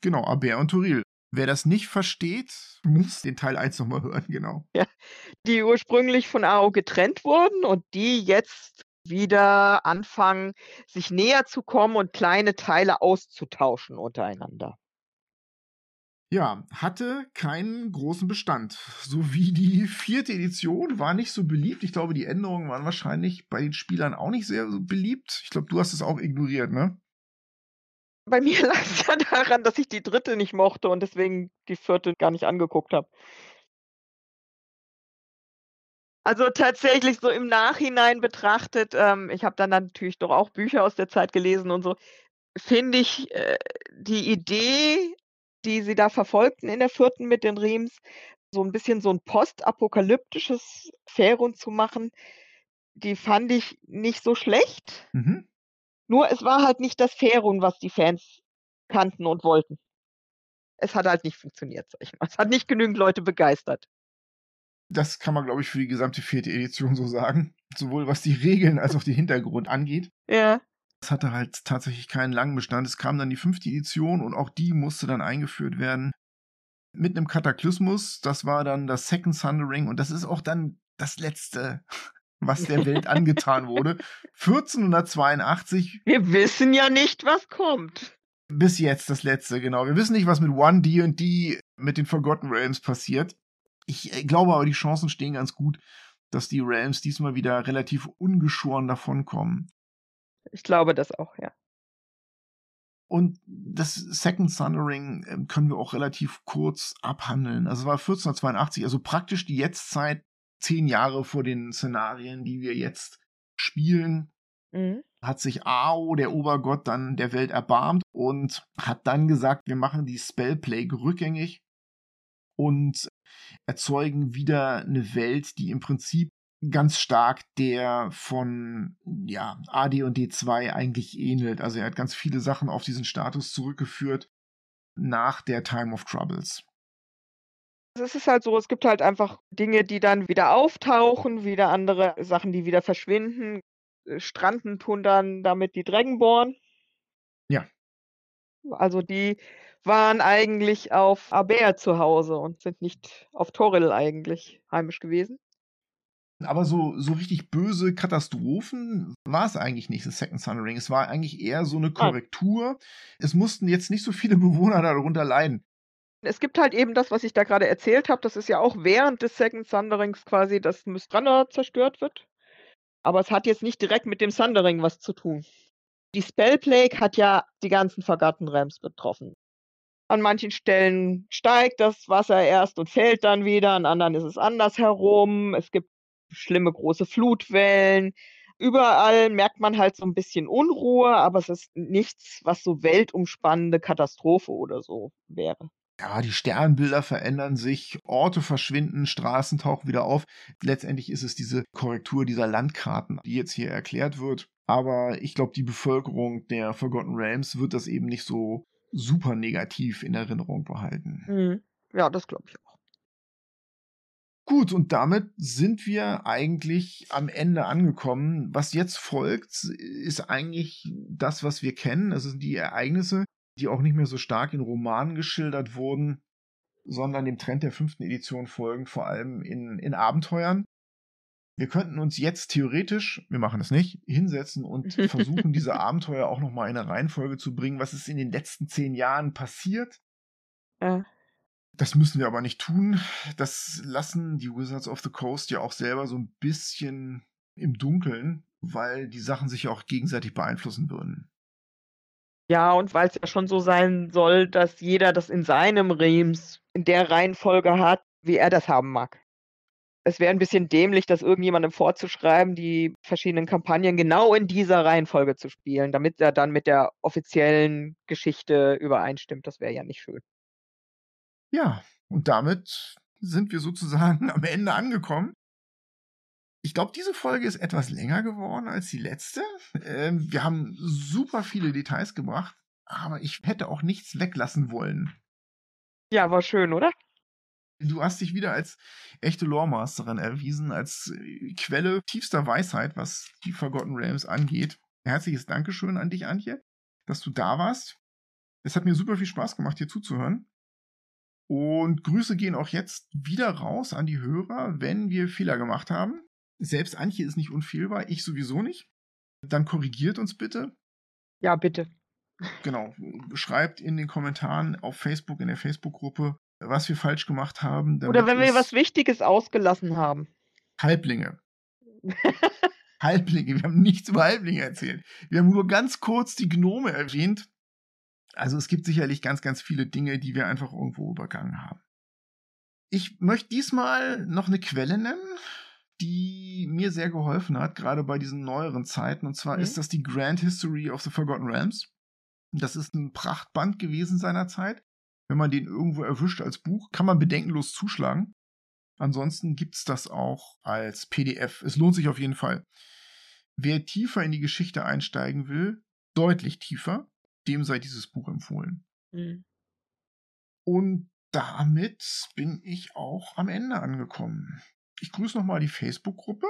Genau, Aber und Toril. Wer das nicht versteht, muss den Teil 1 nochmal hören, genau. Ja, die ursprünglich von AO getrennt wurden und die jetzt wieder anfangen, sich näher zu kommen und kleine Teile auszutauschen untereinander. Ja, hatte keinen großen Bestand. So wie die vierte Edition war nicht so beliebt. Ich glaube, die Änderungen waren wahrscheinlich bei den Spielern auch nicht sehr beliebt. Ich glaube, du hast es auch ignoriert, ne? Bei mir lag es ja daran, dass ich die dritte nicht mochte und deswegen die vierte gar nicht angeguckt habe. Also tatsächlich so im Nachhinein betrachtet, ähm, ich habe dann natürlich doch auch Bücher aus der Zeit gelesen und so, finde ich äh, die Idee, die sie da verfolgten in der vierten mit den Riems, so ein bisschen so ein postapokalyptisches Faerun zu machen, die fand ich nicht so schlecht. Mhm. Nur es war halt nicht das Faerun, was die Fans kannten und wollten. Es hat halt nicht funktioniert, sag ich mal. Es hat nicht genügend Leute begeistert. Das kann man, glaube ich, für die gesamte vierte Edition so sagen. Sowohl was die Regeln als auch den Hintergrund angeht. Ja. Das hatte halt tatsächlich keinen langen Bestand. Es kam dann die fünfte Edition und auch die musste dann eingeführt werden. Mit einem Kataklysmus. Das war dann das Second Thundering und das ist auch dann das letzte, was der Welt angetan wurde. 1482. Wir wissen ja nicht, was kommt. Bis jetzt das letzte, genau. Wir wissen nicht, was mit One D und D mit den Forgotten Realms passiert. Ich äh, glaube aber, die Chancen stehen ganz gut, dass die Rams diesmal wieder relativ ungeschoren davonkommen. Ich glaube das auch, ja. Und das Second Thundering ähm, können wir auch relativ kurz abhandeln. Also es war 1482, also praktisch die Jetztzeit, zehn Jahre vor den Szenarien, die wir jetzt spielen. Mhm. Hat sich Ao, der Obergott, dann der Welt erbarmt und hat dann gesagt, wir machen die Spellplague rückgängig und erzeugen wieder eine Welt, die im Prinzip ganz stark der von ja, AD und D2 eigentlich ähnelt. Also er hat ganz viele Sachen auf diesen Status zurückgeführt nach der Time of Troubles. Es ist halt so, es gibt halt einfach Dinge, die dann wieder auftauchen, wieder andere Sachen, die wieder verschwinden. Äh, stranden tun dann damit die Dragonborn. Ja. Also die waren eigentlich auf Aber zu Hause und sind nicht auf Toril eigentlich heimisch gewesen. Aber so, so richtig böse Katastrophen war es eigentlich nicht, das Second Thundering. Es war eigentlich eher so eine Korrektur. Es mussten jetzt nicht so viele Bewohner darunter leiden. Es gibt halt eben das, was ich da gerade erzählt habe. Das ist ja auch während des Second Thunderings quasi, dass Mystrana zerstört wird. Aber es hat jetzt nicht direkt mit dem Thundering was zu tun. Die Spellplague hat ja die ganzen Forgotten Rams betroffen. An manchen Stellen steigt das Wasser erst und fällt dann wieder, an anderen ist es andersherum. Es gibt schlimme große Flutwellen. Überall merkt man halt so ein bisschen Unruhe, aber es ist nichts, was so weltumspannende Katastrophe oder so wäre. ja, die Sternbilder verändern sich, Orte verschwinden, Straßen tauchen wieder auf. Letztendlich ist es diese Korrektur dieser Landkarten, die jetzt hier erklärt wird. Aber ich glaube, die Bevölkerung der Forgotten Realms wird das eben nicht so super negativ in Erinnerung behalten. Mhm. Ja, das glaube ich auch. Gut, und damit sind wir eigentlich am Ende angekommen. Was jetzt folgt, ist eigentlich das, was wir kennen. Das sind die Ereignisse, die auch nicht mehr so stark in Romanen geschildert wurden, sondern dem Trend der fünften Edition folgen, vor allem in, in Abenteuern. Wir könnten uns jetzt theoretisch, wir machen es nicht, hinsetzen und versuchen, diese Abenteuer auch nochmal in eine Reihenfolge zu bringen, was ist in den letzten zehn Jahren passiert. Ja. Das müssen wir aber nicht tun. Das lassen die Wizards of the Coast ja auch selber so ein bisschen im Dunkeln, weil die Sachen sich ja auch gegenseitig beeinflussen würden. Ja, und weil es ja schon so sein soll, dass jeder das in seinem Rems in der Reihenfolge hat, wie er das haben mag. Es wäre ein bisschen dämlich, das irgendjemandem vorzuschreiben, die verschiedenen Kampagnen genau in dieser Reihenfolge zu spielen, damit er dann mit der offiziellen Geschichte übereinstimmt. Das wäre ja nicht schön. Ja, und damit sind wir sozusagen am Ende angekommen. Ich glaube, diese Folge ist etwas länger geworden als die letzte. Ähm, wir haben super viele Details gebracht, aber ich hätte auch nichts weglassen wollen. Ja, war schön, oder? Du hast dich wieder als echte Loremasterin erwiesen, als äh, Quelle tiefster Weisheit, was die Forgotten Realms angeht. Herzliches Dankeschön an dich, Antje, dass du da warst. Es hat mir super viel Spaß gemacht, hier zuzuhören. Und Grüße gehen auch jetzt wieder raus an die Hörer, wenn wir Fehler gemacht haben. Selbst Antje ist nicht unfehlbar, ich sowieso nicht. Dann korrigiert uns bitte. Ja, bitte. Genau. Schreibt in den Kommentaren auf Facebook, in der Facebook-Gruppe, was wir falsch gemacht haben. Oder wenn wir was Wichtiges ausgelassen haben. Halblinge. Halblinge. Wir haben nichts über Halblinge erzählt. Wir haben nur ganz kurz die Gnome erwähnt. Also es gibt sicherlich ganz, ganz viele Dinge, die wir einfach irgendwo übergangen haben. Ich möchte diesmal noch eine Quelle nennen die mir sehr geholfen hat, gerade bei diesen neueren Zeiten. Und zwar mhm. ist das die Grand History of the Forgotten Realms. Das ist ein Prachtband gewesen seinerzeit. Wenn man den irgendwo erwischt als Buch, kann man bedenkenlos zuschlagen. Ansonsten gibt es das auch als PDF. Es lohnt sich auf jeden Fall. Wer tiefer in die Geschichte einsteigen will, deutlich tiefer, dem sei dieses Buch empfohlen. Mhm. Und damit bin ich auch am Ende angekommen. Ich grüße nochmal die Facebook-Gruppe,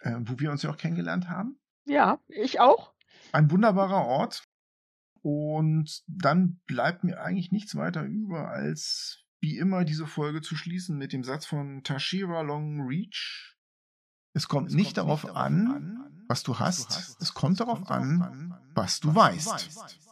äh, wo wir uns ja auch kennengelernt haben. Ja, ich auch. Ein wunderbarer Ort. Und dann bleibt mir eigentlich nichts weiter über, als wie immer diese Folge zu schließen mit dem Satz von Tashira Long Reach. Es kommt, es nicht, kommt darauf, nicht darauf an, an, was du hast, es kommt darauf an, an was du weißt. weißt.